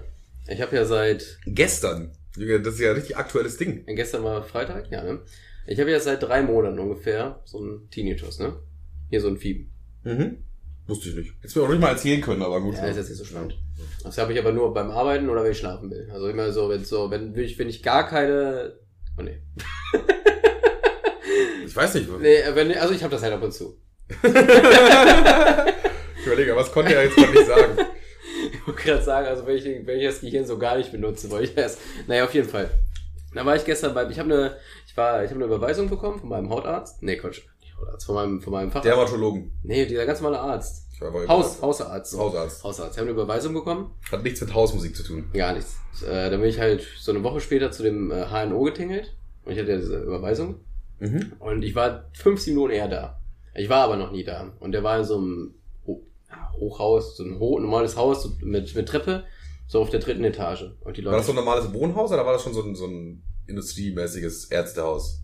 Ich habe ja seit, Gestern. Junge, das ist ja ein richtig aktuelles Ding. gestern war Freitag, ja, ne? Ich habe ja seit drei Monaten ungefähr so einen Tinnitus, ne? Hier so ein Fieber. Mhm. Wusste ich nicht. Hättest du mir auch nicht mal erzählen können, aber gut. Ja, ist jetzt nicht so spannend. Das habe ich aber nur beim Arbeiten oder wenn ich schlafen will. Also immer so, wenn so, wenn ich, wenn ich gar keine. Oh nee. Ich weiß nicht. Nee, wenn, also ich habe das halt ab und zu. Ich überlege, was konnte er jetzt gerade nicht sagen? Ich wollte gerade sagen, also wenn ich, wenn ich das Gehirn so gar nicht benutze, wollte ich erst. Naja, auf jeden Fall. Da war ich gestern bei, ich habe eine, ich war, ich habe eine Überweisung bekommen von meinem Hautarzt. Nee, Quatsch, Hautarzt, von meinem, von meinem Facharzt. Dermatologen. Nee, dieser ganz normale Arzt. Ich war Haus, Hausarzt. so. Hausarzt. Hausarzt. Ich habe eine Überweisung bekommen. Hat nichts mit Hausmusik zu tun. Gar nichts. Äh, dann bin ich halt so eine Woche später zu dem äh, HNO getingelt. Und ich hatte ja diese Überweisung. Mhm. Und ich war 15 Minuten eher da. Ich war aber noch nie da. Und der war in so einem Ho Hochhaus, so ein ho normales Haus mit, mit Treppe, so auf der dritten Etage. Und die War Leute, das so ein normales Wohnhaus oder war das schon so ein, so ein industriemäßiges Ärztehaus?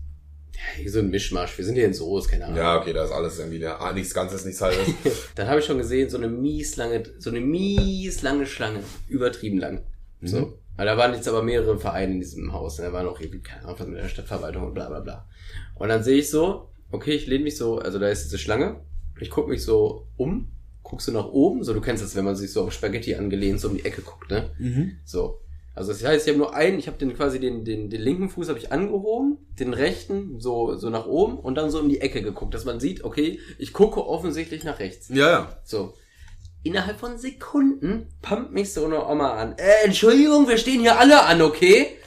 Ja, so ein Mischmasch. Wir sind hier in Soos, keine Ahnung. Ja, okay, da ist alles irgendwie, ja, ah, nichts Ganzes, nichts Halbes. Dann habe ich schon gesehen, so eine mies lange, so eine mies lange Schlange. Übertrieben lang. Mhm. So. Weil da waren jetzt aber mehrere Vereine in diesem Haus. Da waren auch irgendwie, keine Ahnung, was mit der Stadtverwaltung und bla bla bla. Und dann sehe ich so, okay, ich lehne mich so, also da ist diese Schlange. Ich gucke mich so um, guckst du nach oben, so du kennst das, wenn man sich so auf Spaghetti angelehnt so um die Ecke guckt, ne? mhm. So. Also das heißt, ich habe nur einen, ich habe den quasi den, den, den linken Fuß habe ich angehoben, den rechten so, so nach oben und dann so um die Ecke geguckt, dass man sieht, okay, ich gucke offensichtlich nach rechts. Ja, ja. So. Innerhalb von Sekunden pumpt mich so eine Oma an. Äh, Entschuldigung, wir stehen hier alle an, okay?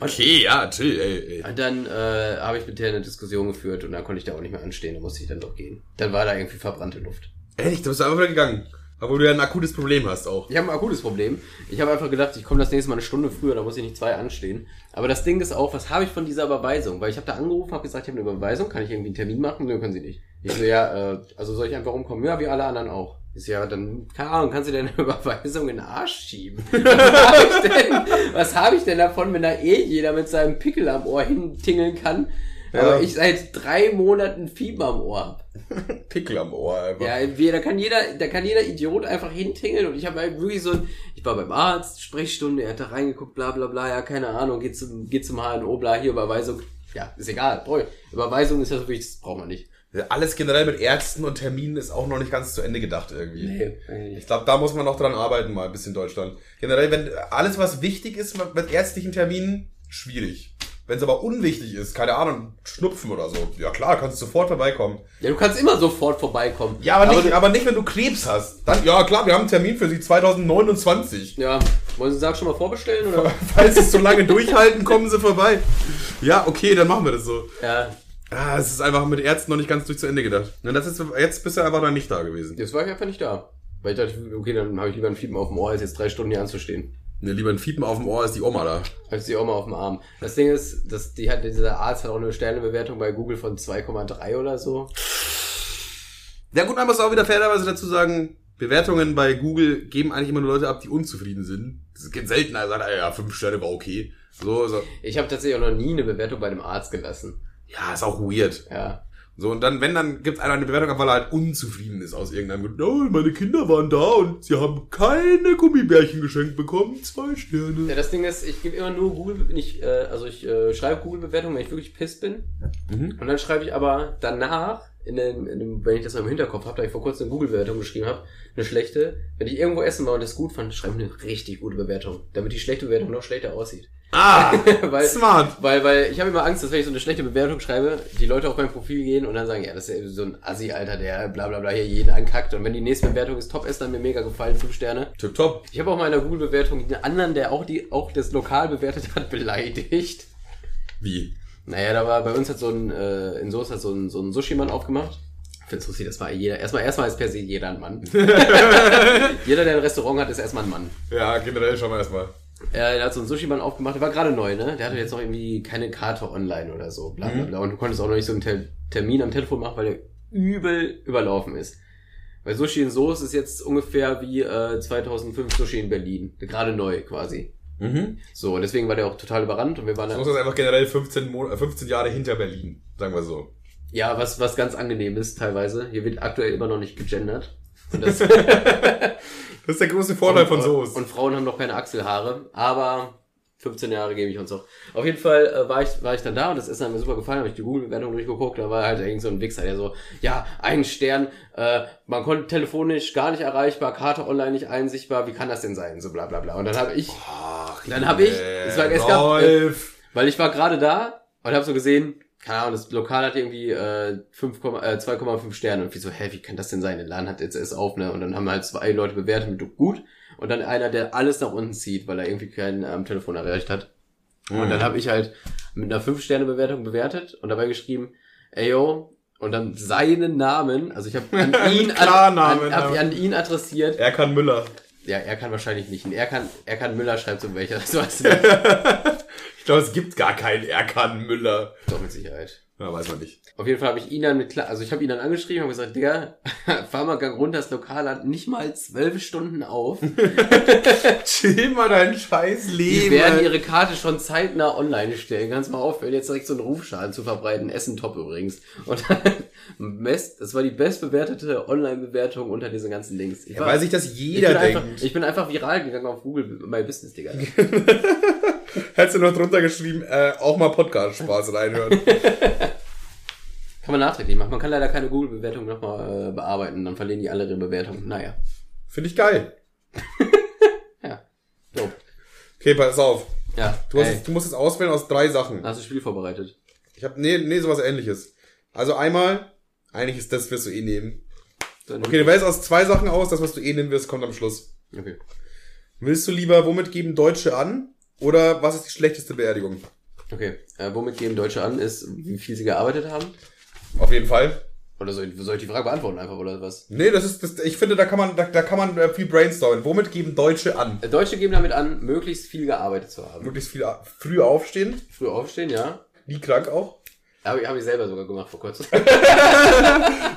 Okay, ja, chill, ey, ey. Und dann äh, habe ich mit der eine Diskussion geführt und dann konnte ich da auch nicht mehr anstehen, da musste ich dann doch gehen. Dann war da irgendwie verbrannte Luft. Ehrlich, du bist einfach wieder gegangen. Obwohl du ja ein akutes Problem hast auch. Ich habe ein akutes Problem. Ich habe einfach gedacht, ich komme das nächste Mal eine Stunde früher, da muss ich nicht zwei anstehen. Aber das Ding ist auch, was habe ich von dieser Überweisung? Weil ich habe da angerufen, habe gesagt, ich habe eine Überweisung, kann ich irgendwie einen Termin machen? Nö, können Sie nicht. Ich so, ja, äh, also soll ich einfach rumkommen? Ja, wie alle anderen auch. So, ja, dann, keine Ahnung, kannst du deine Überweisung in den Arsch schieben? Was habe ich, denn- was hab ich denn davon, wenn da eh jeder mit seinem Pickel am Ohr hintingeln kann? Ja. Aber ich seit drei Monaten Fieber am Ohr hab. Pickel am Ohr einfach. Ja, da kann jeder, da kann jeder Idiot einfach hintingeln und ich habe halt wirklich so ein, ich war beim Arzt, Sprechstunde, er hat da reingeguckt, bla bla bla, ja, keine Ahnung, geht zum, geht zum HNO, bla, hier Überweisung. Ja, ist egal, toll. Überweisung ist ja so wichtig, das braucht man nicht. Alles generell mit Ärzten und Terminen ist auch noch nicht ganz zu Ende gedacht irgendwie. Nee, Ich glaube, da muss man noch dran arbeiten, mal ein bisschen Deutschland. Generell, wenn alles, was wichtig ist mit ärztlichen Terminen, schwierig. Wenn es aber unwichtig ist, keine Ahnung, Schnupfen oder so, ja klar, kannst du sofort vorbeikommen. Ja, du kannst immer sofort vorbeikommen. Ja, aber, nicht, du- aber nicht, wenn du Krebs hast. Dann, ja klar, wir haben einen Termin für Sie 2029. ja, wollen Sie Sag schon mal vorbestellen oder? Falls Sie es so lange durchhalten, kommen Sie vorbei. Ja, okay, dann machen wir das so. ja, Ah, es ist einfach mit Ärzten noch nicht ganz durch zu Ende gedacht. Und das ist, jetzt bist du einfach noch nicht da gewesen. jetzt war ich einfach nicht da. Weil ich dachte, okay, dann habe ich lieber ein Fiepen auf dem Ohr, als jetzt drei Stunden hier anzustehen. Ne, lieber ein Fiepen auf dem Ohr als die Oma da. Als die Oma auf dem Arm. Das Ding ist, dass die hat, dieser Arzt hat auch eine Sternebewertung bei Google von 2,3 oder so. Ja gut, man muss auch wieder fairerweise dazu sagen, Bewertungen bei Google geben eigentlich immer nur Leute ab, die unzufrieden sind. Es geht selten, er sagt, ah ja, fünf Sterne war okay. So, so. Ich habe tatsächlich auch noch nie eine Bewertung bei einem Arzt gelassen. Ja, ist auch weird. Ja. So, und dann, wenn, dann gibt einer eine Bewertung ab, weil er halt unzufrieden ist aus irgendeinem Grund. Oh, meine Kinder waren da und sie haben keine Gummibärchen geschenkt bekommen. Zwei Sterne. ja. Das Ding ist, ich gebe immer nur Google, nicht, äh, also ich äh, schreibe Google-Bewertungen, wenn ich wirklich piss bin. Mhm. Und dann schreibe ich aber danach, in dem, in dem, wenn ich das noch im Hinterkopf habe, da ich vor kurzem eine Google-Bewertung geschrieben habe, eine schlechte. Wenn ich irgendwo essen war und das gut fand, schreibe ich eine richtig gute Bewertung, damit die schlechte Bewertung noch schlechter aussieht. Ah, weil, smart. Weil, weil ich habe immer Angst, dass wenn ich so eine schlechte Bewertung schreibe, die Leute auf mein Profil gehen und dann sagen, ja, das ist ja so ein Assi, Alter, der bla bla bla hier jeden ankackt. Und wenn die nächste Bewertung ist top ist, dann mir mega gefallen, fünf Sterne. Tipptopp. Ich habe auch mal in der Google-Bewertung den anderen, der auch die auch das Lokal bewertet hat, beleidigt. Wie? Naja, da war bei uns hat so ein, äh, in Soest hat so ein, so ein Sushi-Mann aufgemacht. Ich find's lustig, das war jeder, erstmal, erstmal ist per se jeder ein Mann. jeder, der ein Restaurant hat, ist erstmal ein Mann. Ja, generell schauen wir erstmal. Er, der hat so einen Sushi-Mann aufgemacht, der war gerade neu, ne? Der hatte jetzt noch irgendwie keine Karte online oder so, bla bla bla. Und du konntest auch noch nicht so einen Tel Termin am Telefon machen, weil der übel überlaufen ist. Weil Sushi in Soße ist jetzt ungefähr wie äh, 2005 Sushi in Berlin. Gerade neu quasi. Mhm. So, und deswegen war der auch total überrannt und wir waren dann, muss das einfach generell 15, Mon 15 Jahre hinter Berlin, sagen wir so. ja, was, was ganz angenehm ist teilweise. Hier wird aktuell immer noch nicht gegendert. Und das, Das ist der große Vorteil von Soße. Und Frauen haben noch keine Achselhaare, aber 15 Jahre gebe ich uns auch. Auf jeden Fall äh, war, ich, war ich dann da und das Essen hat mir super gefallen, habe ich die Google-Bewertung durchgeguckt, da war halt irgend so ein Wichser, der so, ja, ein Stern, äh, man konnte telefonisch gar nicht erreichbar, Karte online nicht einsichtbar, wie kann das denn sein? So bla bla bla. Und dann habe ich, Ach, dann habe ich, es war, es gab, äh, weil ich war gerade da und habe so gesehen, keine Ahnung, das Lokal hat irgendwie äh, 5, äh, 2,5 Sterne und wie so, hä, wie kann das denn sein? Der Laden hat jetzt erst auf, ne? Und dann haben halt zwei Leute bewertet mit gut und dann einer, der alles nach unten zieht, weil er irgendwie keinen am Telefon erreicht hat. Und dann habe ich halt mit einer 5-Sterne-Bewertung bewertet und dabei geschrieben, ey yo, und dann seinen Namen, also ich habe an ihn an, an, hab an ihn adressiert. Erkan Müller. Ja, er kann wahrscheinlich nicht. Er kann, er kann Müller schreibt so welcher, das weißt du nicht. Ich glaube, es gibt gar keinen Erkan Müller. Doch mit Sicherheit. Ja, weiß man nicht. Auf jeden Fall habe ich ihn dann mit, klar, also ich habe ihn dann angeschrieben und gesagt, Digga, fahr mal Gang runter, das Lokal hat nicht mal zwölf Stunden auf. Chill mal dein scheiß Die Leben. werden ihre Karte schon zeitnah online stellen. Kannst mal aufhören, jetzt direkt so einen Rufschaden zu verbreiten. Essen top übrigens. Und dann, best, das war die bestbewertete Online-Bewertung unter diesen ganzen Links. Ich ja, war- das ich jeder bin, einfach, denkt. ich bin einfach viral gegangen auf Google My Business, Digga. Hättest du noch drunter geschrieben, äh, auch mal Podcast-Spaß reinhören. Kann man nachträglich machen. Man kann leider keine Google-Bewertung nochmal äh, bearbeiten, dann verlieren die alle ihre Bewertung. Naja. Finde ich geil. Ja. Dope. Okay, pass auf. Ja. Du, hast, jetzt- du musst jetzt auswählen aus drei Sachen. hast du das Spiel vorbereitet? Ich habe nee, nee, sowas ähnliches. Also einmal, eigentlich ist das, wirst du eh nehmen. Dann- Okay, du wählst aus zwei Sachen aus, das, was du eh nehmen wirst, kommt am Schluss. Okay. Willst du lieber, womit geben Deutsche an? Oder was ist die schlechteste Beerdigung? Okay. Äh, womit geben Deutsche an, ist, wie viel sie gearbeitet haben? Auf jeden Fall. Oder soll ich, soll ich die Frage beantworten einfach, oder was? Nee, das ist, das, ich finde, da kann man, da, da kann man äh, viel brainstormen. Womit geben Deutsche an? Äh, Deutsche geben damit an, möglichst viel gearbeitet zu haben. Möglichst viel früh aufstehen, Früh aufstehen, ja. nie krank auch. Habe ich, hab ich selber sogar gemacht vor kurzem.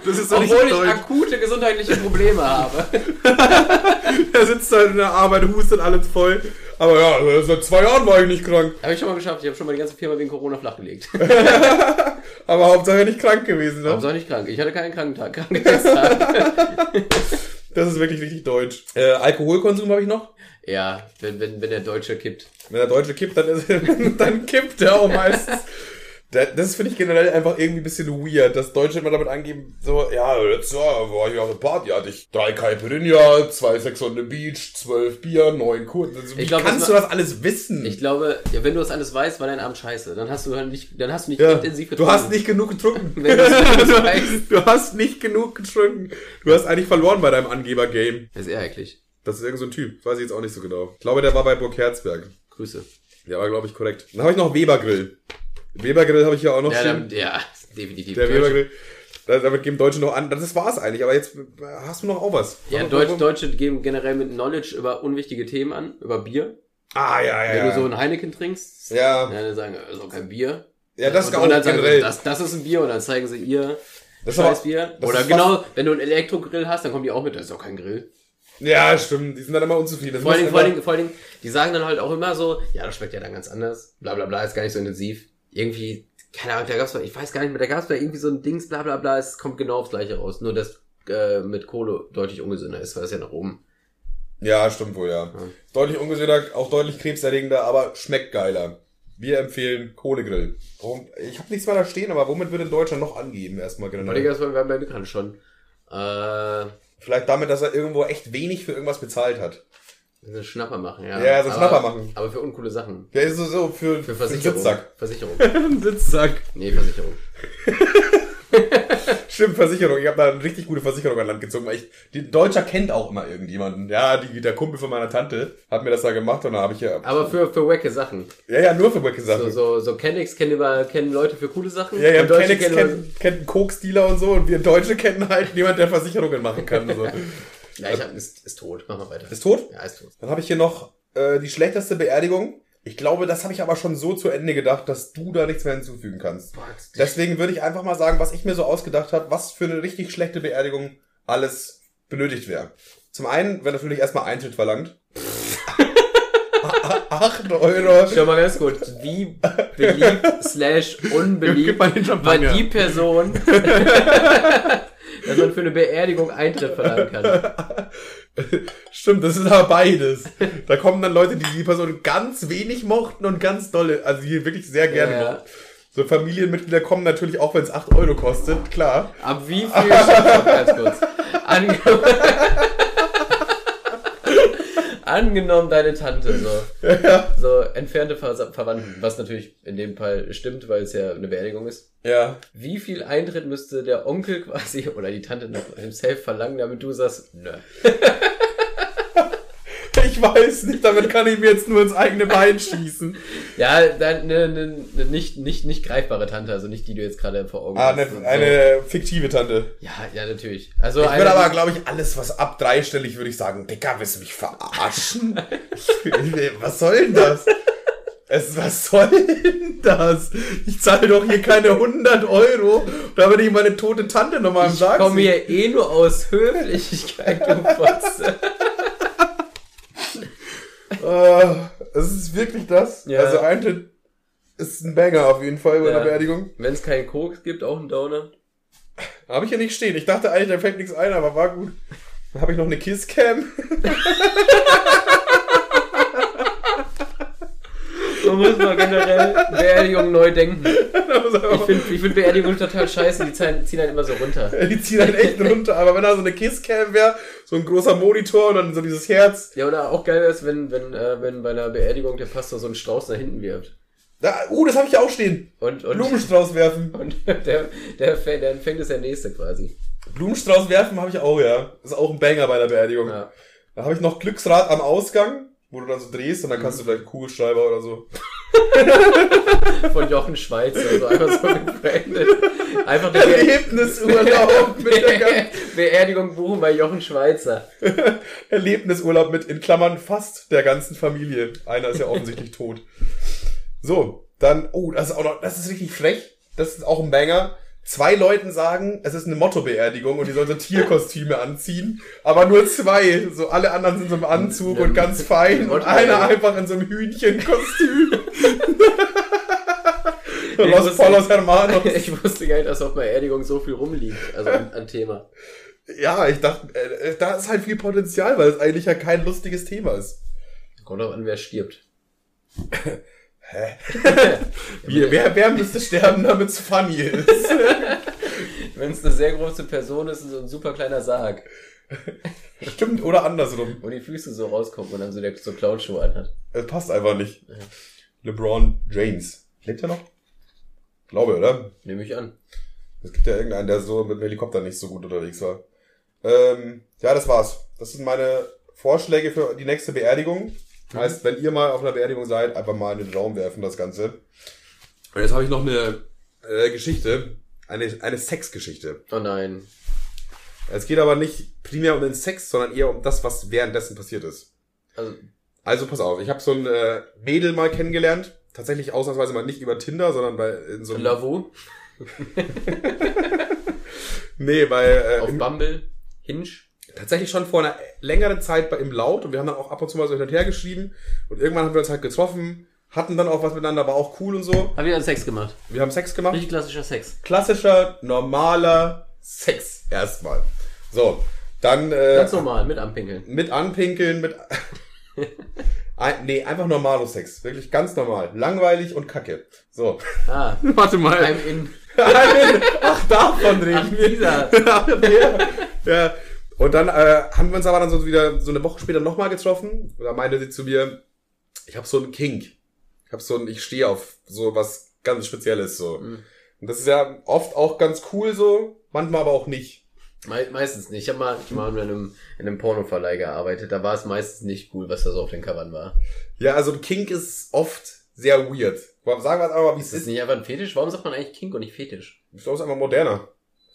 Das ist Obwohl ich akute gesundheitliche Probleme habe. Er sitzt da in der Arbeit, hustet alles voll. Aber ja, seit zwei Jahren war ich nicht krank. Habe ich schon mal geschafft. Ich habe schon mal die ganze Firma wegen Corona flachgelegt. Aber Hauptsache nicht krank gewesen, ne? soll ich krank? Ich hatte keinen Krankentag. Krankheitstag. Das ist wirklich richtig deutsch. Äh, Alkoholkonsum habe ich noch. ja, wenn, wenn, wenn der Deutsche kippt. Wenn der Deutsche kippt, dann, ist, dann kippt er auch meistens. Da- Das finde ich generell einfach irgendwie ein bisschen weird, dass Deutsche immer damit angeben, so, ja, letztes Jahr war ich auf der Party, hatte ich drei Caipirinha, zwei Sex on the Beach, zwölf Bier, neun Kurzen. Also, wie Ich glaub, kannst das du das alles wissen? Ich glaube, ja, wenn du das alles weißt, war dein Abend scheiße. Dann hast du halt nicht, dann hast du nicht ja, intensiv du hast nicht genug getrunken. Wenn du weißt. du hast nicht genug getrunken. Du hast eigentlich verloren bei deinem Angeber-Game. Das ist eher eklig. Das ist irgend so ein Typ, weiß ich jetzt auch nicht so genau. Ich glaube, der war bei Burg Herzberg. Grüße. Der war, glaube ich, korrekt. Dann habe ich noch Weber Grill. Weber Grill habe ich hier auch noch Ja, stehen. dann, ja definitiv. Der Deutsche- Weber Grill. Da- Damit geben Deutsche noch an. Das war's eigentlich, aber jetzt hast du noch auch was. Ja, Deutsch, Deutsche geben generell mit Knowledge über unwichtige Themen an, über Bier. Ah, ja, ja. Wenn ja. du so ein Heineken trinkst, ja. ja, dann sagen, das ist auch kein Bier. ja, das ist und, auch und dann generell. sie, das, das ist ein Bier und dann zeigen sie ihr Das ist aber- Scheißbier. das Oder genau, wenn du einen Elektrogrill hast, dann kommen die auch mit, das ist auch kein Grill. ja, stimmt. Die sind dann immer unzufrieden. Das Vor allen, muss Dingen, vor, allen immer- Dingen, vor allen Dingen, die sagen dann halt auch immer so, ja, das schmeckt ja dann ganz anders, bla bla bla, ist gar nicht so intensiv. Irgendwie, keine Ahnung, da gab's ich weiß gar nicht mehr, da gab's da irgendwie so ein Dings, bla bla bla, es kommt genau aufs gleiche raus. Nur, dass äh, mit Kohle deutlich ungesünder ist, weil es ja nach oben. Ja, stimmt wohl, ja. Ist Deutlich ungesünder, auch deutlich krebserregender, aber schmeckt geiler. Wir empfehlen Kohlegrill. Ich habe nichts weiter stehen, aber womit wird in Deutschland noch angeben erstmal Aber generell? Digga, das war bei mir gerade schon. Äh, Vielleicht damit, dass er irgendwo echt wenig für irgendwas bezahlt hat. Eine Schnapper machen, ja. Ja, so Aber- Schnapper machen. Aber für uncoole Sachen. Ist so, so für, Für für Versicherung. Sitzsack. Versicherung. Sitzsack. Nee, Versicherung. Stimmt, Versicherung. Ich habe da eine richtig gute Versicherung an Land gezogen. Weil ich, die Deutscher kennt auch immer irgendjemanden. Ja, die, der Kumpel von meiner Tante hat mir das da gemacht und da habe ich ja. Aber für, für wacke Sachen. Ja, ja, nur für Wacke So, Sachen. so, so Kennex kennen, über, kennen Leute für coole Sachen. Ja, ja, und Deutsche Kennex kennen kennt, kennt einen Koks-Dealer und so und wir Deutsche kennen halt jemand, der Versicherungen machen kann. So. Ja, ich hab, ist, ist tot. Mach mal weiter. Ist tot? Ja, ist tot. Dann habe ich hier noch äh, die schlechteste Beerdigung. Ich glaube, das habe ich aber schon so zu Ende gedacht, dass du da nichts mehr hinzufügen kannst. Deswegen würde ich einfach mal sagen, was ich mir so ausgedacht habe, was für eine richtig schlechte Beerdigung alles benötigt wäre. Zum einen wäre natürlich erstmal Eintritt verlangt. 8 Euro. Schau mal ganz gut, wie beliebt slash unbeliebt war die Person, dass man für eine Beerdigung Eintritt verlangen kann. Stimmt, das ist aber beides. Da kommen dann Leute, die die Person ganz wenig mochten und ganz dolle, also die wirklich sehr gerne Ja. mochten. So Familienmitglieder kommen natürlich auch, wenn es 8 Euro kostet, klar. Ab wie viel, ganz kurz, Angenommen, angenommen deine Tante, so, so entfernte Ver Verwandten, was natürlich in dem Fall stimmt, weil es ja eine Beerdigung ist. Ja. Wie viel Eintritt müsste der Onkel quasi oder die Tante noch im Safe verlangen, damit du sagst, nö. Ich weiß nicht, damit kann ich mir jetzt nur ins eigene Bein schießen. Ja, dann eine, eine, eine nicht, nicht, nicht greifbare Tante, also nicht die du jetzt gerade vor Augen Ah, hast. eine, So. eine fiktive Tante. Ja, ja, natürlich. Also Ich eine, würde aber, glaube ich, alles, was ab dreistellig, würde ich sagen, Dicker, willst du mich verarschen? Ich- was soll denn das? Es, was soll denn das? Ich zahle doch hier keine 100 Euro, damit ich meine tote Tante nochmal im ich Sarg komme sehe. hier eh nur aus Höflichkeit, du Fotze. Ah, es ist wirklich das. Ja. Also Eintritt ist ein Banger auf jeden Fall bei Ja. einer Beerdigung. Wenn es keinen Koks gibt, auch ein Downer. Habe ich hier nicht stehen. Ich dachte eigentlich, da fällt nichts ein, aber war gut. Dann habe ich noch eine Kisscam. Man muss mal generell Beerdigung neu denken. Ich finde find Beerdigung total scheiße, die ziehen, halt immer so runter. Die ziehen halt echt runter. Aber wenn da so eine Kisscam wäre, so ein großer Monitor und dann so dieses Herz. Ja, oder auch geil ist, wenn, wenn, äh, wenn bei einer Beerdigung der Pastor so einen Strauß nach hinten wirft. Da, uh, das habe ich ja auch stehen. Und, und, Blumenstrauß werfen. und der, der, der fängt es der nächste quasi. Blumenstrauß werfen habe ich auch, ja. Das ist auch ein Banger bei der Beerdigung. Ja. Da habe ich noch Glücksrad am Ausgang, wo du dann so drehst und dann kannst du vielleicht einen Kugelschreiber oder so. Von Jochen Schweizer, so einfach so gebrandet. Einfach der Be Erlebnisurlaub mit der ganzen Beerdigung buchen bei Jochen Schweizer. Erlebnisurlaub mit in Klammern fast der ganzen Familie. Einer ist ja offensichtlich tot. So, dann, oh, das ist auch noch, das ist richtig frech. Das ist auch ein Banger. Zwei Leuten sagen, es ist eine Motto-Beerdigung und die sollen so Tierkostüme anziehen, aber nur zwei. So alle anderen sind so im Anzug und ganz fein und einer einfach in so einem Hühnchenkostüm. Ich Los wusste- Polos Hermanos. Ich wusste gar nicht, dass auf Beerdigung so viel rumliegt. Also an, an Thema. Ja, ich dachte, äh, da ist halt viel Potenzial, weil es eigentlich ja kein lustiges Thema ist. Kommt auch an, wer stirbt. Hä? Wie, wer, wer müsste sterben, damit es funny ist? Wenn es eine sehr große Person ist, so ein super kleiner Sarg, Stimmt, oder andersrum. wo die Füße so rauskommen und dann so der so Clown-Show anhat. Es passt einfach nicht. LeBron James. Lebt er noch? Glaube, oder? Nehme ich an. Es gibt ja irgendeinen, der so mit dem Helikopter nicht so gut unterwegs war. Ähm, ja, das war's. Das sind meine Vorschläge für die nächste Beerdigung. Heißt, wenn ihr mal auf einer Beerdigung seid, einfach mal in den Raum werfen, das Ganze. Und jetzt habe ich noch eine äh, Geschichte. Eine, eine Sexgeschichte. Oh nein. Es geht aber nicht primär um den Sex, sondern eher um das, was währenddessen passiert ist. Also, Also pass auf, ich habe so ein äh, Mädel mal kennengelernt. Tatsächlich ausnahmsweise mal nicht über Tinder, sondern bei in so einem... Lavu, Nee, bei... Äh, auf Bumble, Hinge. Tatsächlich schon vor einer längeren Zeit bei im Laut und wir haben dann auch ab und zu mal so hin und her geschrieben und irgendwann haben wir uns halt getroffen, hatten dann auch was miteinander, war auch cool und so. Hab ich dann Sex gemacht. Wir haben Sex gemacht. Richtig klassischer Sex. Klassischer, normaler Sex erstmal. So, dann äh, Ganz normal, mit Anpinkeln. mit anpinkeln, mit Ein, nee, einfach normaler Sex, wirklich ganz normal, langweilig und kacke. So. Ah, Warte mal. I'm in. Ach, davon reden wir. Ja, ja. Und dann äh, haben wir uns aber dann so wieder so eine Woche später nochmal getroffen. Und da meinte sie zu mir, ich habe so einen Kink. Ich habe so ein, ich stehe auf so was ganz Spezielles so. Mhm. Und das ist ja oft auch ganz cool so, manchmal aber auch nicht. Me meistens nicht. Ich habe mal, ich mal in einem, in einem Pornoverleih gearbeitet. Da war es meistens nicht cool, was da so auf den Covern war. Ja, also ein Kink ist oft sehr weird. Sagen wir es aber, wie es Ist das ist. nicht einfach ein Fetisch? Warum sagt man eigentlich Kink und nicht Fetisch? Ich glaube, es ist einfach moderner.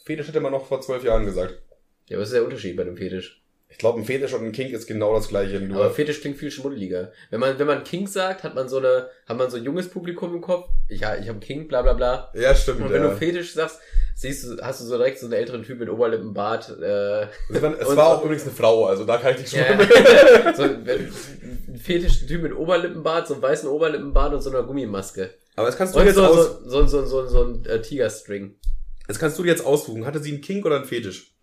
Fetisch hätte man noch vor zwölf Jahren gesagt. Ja, was ist der Unterschied bei dem Fetisch? Ich glaube, ein Fetisch und ein Kink ist genau das gleiche. Nur Aber Fetisch klingt viel schmuddeliger. Wenn man, wenn man King sagt, hat man so eine, hat man so ein junges Publikum im Kopf. Ich, ja, ich habe King, bla bla bla. ja, stimmt. Und wenn ja. du Fetisch sagst, siehst du, hast du so direkt so einen älteren Typ mit Oberlippenbart. Äh, es war, es war auch übrigens eine Frau, also da kann ich dich schon. ja, so, ein Fetisch Typ mit Oberlippenbart, so einem weißen Oberlippenbart und so einer Gummimaske. Aber das kannst du Und jetzt so, aus, so, so, so, so, so ein äh, Tigerstring. das kannst du dir jetzt aussuchen. Hatte sie einen Kink oder einen Fetisch?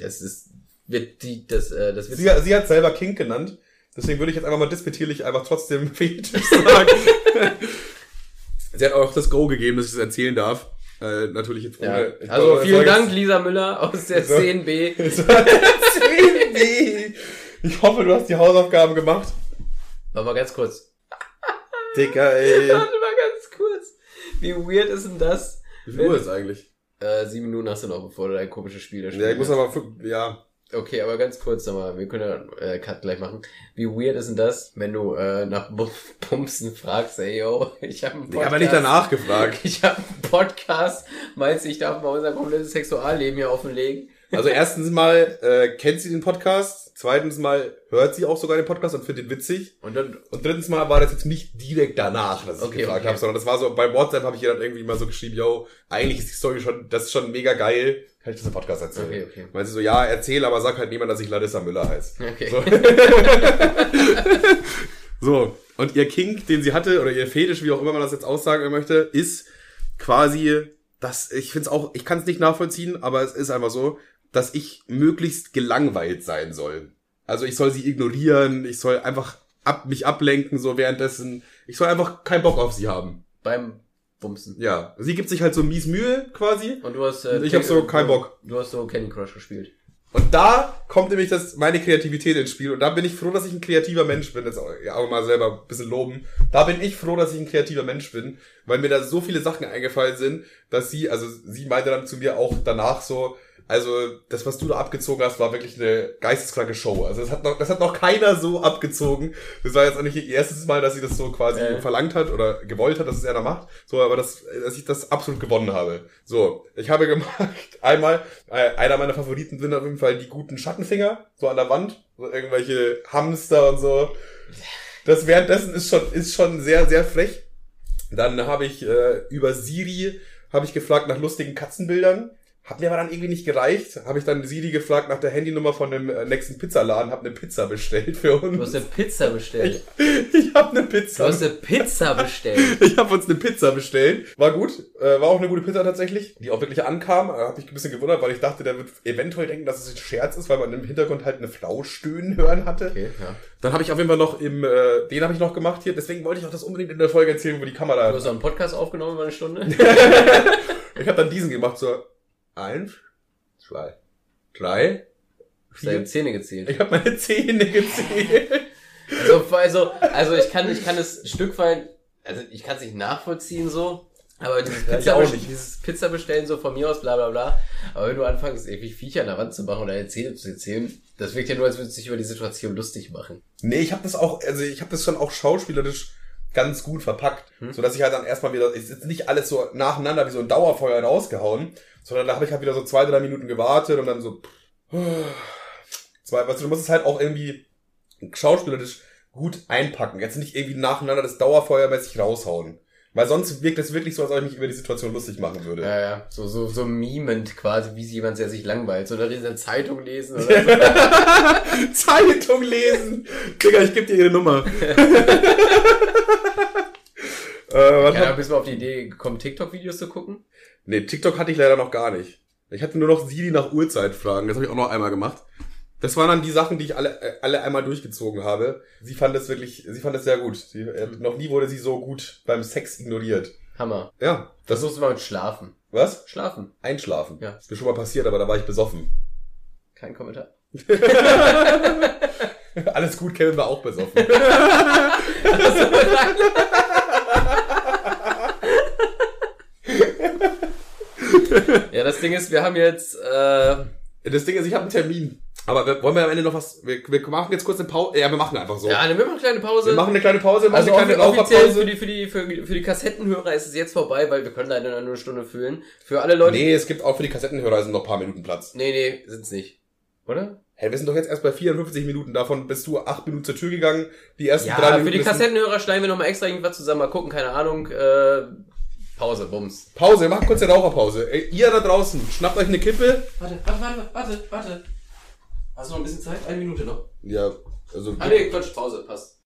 Es ist, wird die, das, äh, das wird Sie, sie hat selber Kink genannt. Deswegen würde ich jetzt einfach mal disputierlich einfach trotzdem Fetisch sagen. sie hat auch das Go gegeben, dass ich das erzählen darf. Äh, natürlich jetzt Ja. ohne- ich Also glaube, vielen Dank, Lisa Müller aus der So. 10b. jetzt- Das war der 10B. Ich hoffe, du hast die Hausaufgaben gemacht. Warte mal ganz kurz. Dicker, ey. Warte mal ganz kurz. Wie weird ist denn das? Wie viel Uhr ist eigentlich? Äh, sieben Minuten hast du noch, bevor du dein komisches Spiel da Ja, ich muss spielst. aber, fünf- ja. Okay, aber ganz kurz nochmal, wir können ja äh, Cut gleich machen. Wie weird ist denn das, wenn du äh, nach Pumpsen fragst, ey yo, ich habe einen Ich habe nicht danach gefragt. Ich habe einen Podcast, meinst du, ich darf mal unser komplettes Sexualleben hier offenlegen? Also erstens mal äh, kennt sie den Podcast. Zweitens mal hört sie auch sogar den Podcast und findet ihn witzig. Und dann, Und drittens mal war das jetzt nicht direkt danach, dass ich Okay, gefragt okay. habe, sondern das war so, bei WhatsApp habe ich ihr dann irgendwie mal so geschrieben, yo, eigentlich ist die Story schon, das ist schon mega geil. Kann ich das im Podcast erzählen? Okay, okay. Weil sie so, ja, erzähl, aber sag halt niemand, dass ich Larissa Müller heiße. okay. So. so, und ihr Kink, den sie hatte, oder ihr Fetisch, wie auch immer man das jetzt aussagen möchte, ist quasi, dass, ich finde es auch, ich kann es nicht nachvollziehen, aber es ist einfach so, dass ich möglichst gelangweilt sein soll. Also ich soll sie ignorieren, ich soll einfach ab, mich ablenken, so währenddessen. Ich soll einfach keinen Bock auf sie haben. Beim Bumsen. Ja, sie gibt sich halt so mies Mühe quasi. Und du hast, äh, ich hab so keinen Bock. Du hast so Candy Crush gespielt. Und da kommt nämlich das, meine Kreativität ins Spiel. Und da bin ich froh, dass ich ein kreativer Mensch bin. Jetzt auch, ja, auch mal selber ein bisschen loben. Da bin ich froh, dass ich ein kreativer Mensch bin, weil mir da so viele Sachen eingefallen sind, dass sie, also sie meinte dann zu mir auch danach so, also das, was du da abgezogen hast, war wirklich eine geisteskranke Show. Also das hat noch, das hat noch keiner so abgezogen. Das war jetzt auch nicht ihr erstes Mal, dass sie das so quasi Äh. verlangt hat oder gewollt hat, dass es einer macht. So, aber das, dass ich das absolut gewonnen habe. So, ich habe gemacht einmal, äh, einer meiner Favoriten sind auf jeden Fall die guten Schattenfinger, so an der Wand, so irgendwelche Hamster und so. Das währenddessen ist schon, ist schon sehr, sehr frech. Dann habe ich äh, über Siri habe ich gefragt nach lustigen Katzenbildern. Hat mir aber dann irgendwie nicht gereicht. Habe ich dann Siri gefragt nach der Handynummer von dem äh, nächsten Pizzaladen, habe eine Pizza bestellt für Du hast uns. eine Pizza bestellt. Ich habe eine Du Pizza. hast eine Pizza bestellt. Ich habe uns eine Pizza bestellt. War gut. Äh, war auch eine gute Pizza tatsächlich, die auch wirklich ankam. Äh, habe ich ein bisschen gewundert, weil ich dachte, der wird eventuell denken, dass es ein Scherz ist, weil man im Hintergrund halt eine Frau stöhnen hören hatte. Okay, ja. Dann habe ich auf jeden Fall noch im, äh, den habe ich noch gemacht hier. Deswegen wollte ich auch das unbedingt in der Folge erzählen, wo die Kamera. Du hast auch einen Podcast aufgenommen über eine Stunde. Ich habe dann diesen gemacht, so eins, zwei, drei, Du hast deine vier. Zähne gezählt. Ich habe meine Zähne gezählt. Also, also, also ich kann, ich kann es ein Stück weit, also ich kann es nicht nachvollziehen so, aber dieses Ja, Pizza, nicht. dieses Pizza bestellen so von mir aus, bla bla bla. Aber wenn du anfängst, irgendwie Viecher an der Wand zu machen oder deine Zähne zu erzählen, das wirkt ja nur, als würdest du dich über die Situation lustig machen. Nee, ich habe das auch, also ich habe das schon auch schauspielerisch ganz gut verpackt, Hm. so dass ich halt dann erstmal wieder, ist jetzt nicht alles so nacheinander wie so ein Dauerfeuer rausgehauen, sondern da habe ich halt wieder so zwei, drei Minuten gewartet und dann so zwei, weißt du, du musst es halt auch irgendwie schauspielerisch gut einpacken, jetzt nicht irgendwie nacheinander das Dauerfeuermäßig raushauen, weil sonst wirkt es wirklich so, als ob ich mich über die Situation lustig machen würde. Ja, ja, so, so, so mimend quasi, wie jemand, der sich langweilt. So eine riesen Zeitung lesen oder so. Zeitung lesen. Digga, ich geb dir ihre Nummer. äh, Ja, bist du auf die Idee gekommen, TikTok-Videos zu gucken? nee, TikTok hatte ich leider noch gar nicht. Ich hatte nur noch Siri nach Uhrzeit fragen. Das habe ich auch noch einmal gemacht. Das waren dann die Sachen, die ich alle, äh, alle einmal durchgezogen habe. Sie fand das wirklich, sie fand das sehr gut. Sie, äh, noch nie wurde sie so gut beim Sex ignoriert. Hammer. Ja, das Versuchst du mal mit Schlafen. was? Schlafen. Einschlafen. Ja. Ist mir schon mal passiert, aber da war ich besoffen. Kein Kommentar. Alles gut, Kevin war auch besoffen. Ja, das Ding ist, wir haben jetzt, äh, Das Ding ist, ich habe einen Termin. Aber wir, wollen wir am Ende noch was? Wir, wir machen jetzt kurz eine Pause. Ja, wir machen einfach so. ja, dann wir machen eine kleine Pause. wir machen eine kleine Pause, wir machen also eine kleine offi- offiziell für Raucherpause. die, für die, für, die- für die Kassettenhörer ist es jetzt vorbei, weil wir können leider nur eine Stunde füllen. Für alle Leute, Nee, es gibt auch für die Kassettenhörer sind noch ein paar Minuten Platz. nee, nee, sind's nicht. Oder? Hey, wir sind doch jetzt erst bei 54 Minuten. Davon bist du acht Minuten zur Tür gegangen. Die ersten drei Ja, Minuten. für die Kassettenhörer schneiden wir nochmal extra irgendwas zusammen. Mal gucken, keine Ahnung. Äh, Pause, Bums. Pause, wir machen kurz eine Raucherpause. Ey, ihr da draußen, schnappt euch eine Kippe. Warte, warte, warte, warte, warte. Hast du noch ein bisschen Zeit? Eine Minute noch. Ja, also. Ah, nee, Quatsch, Pause, passt.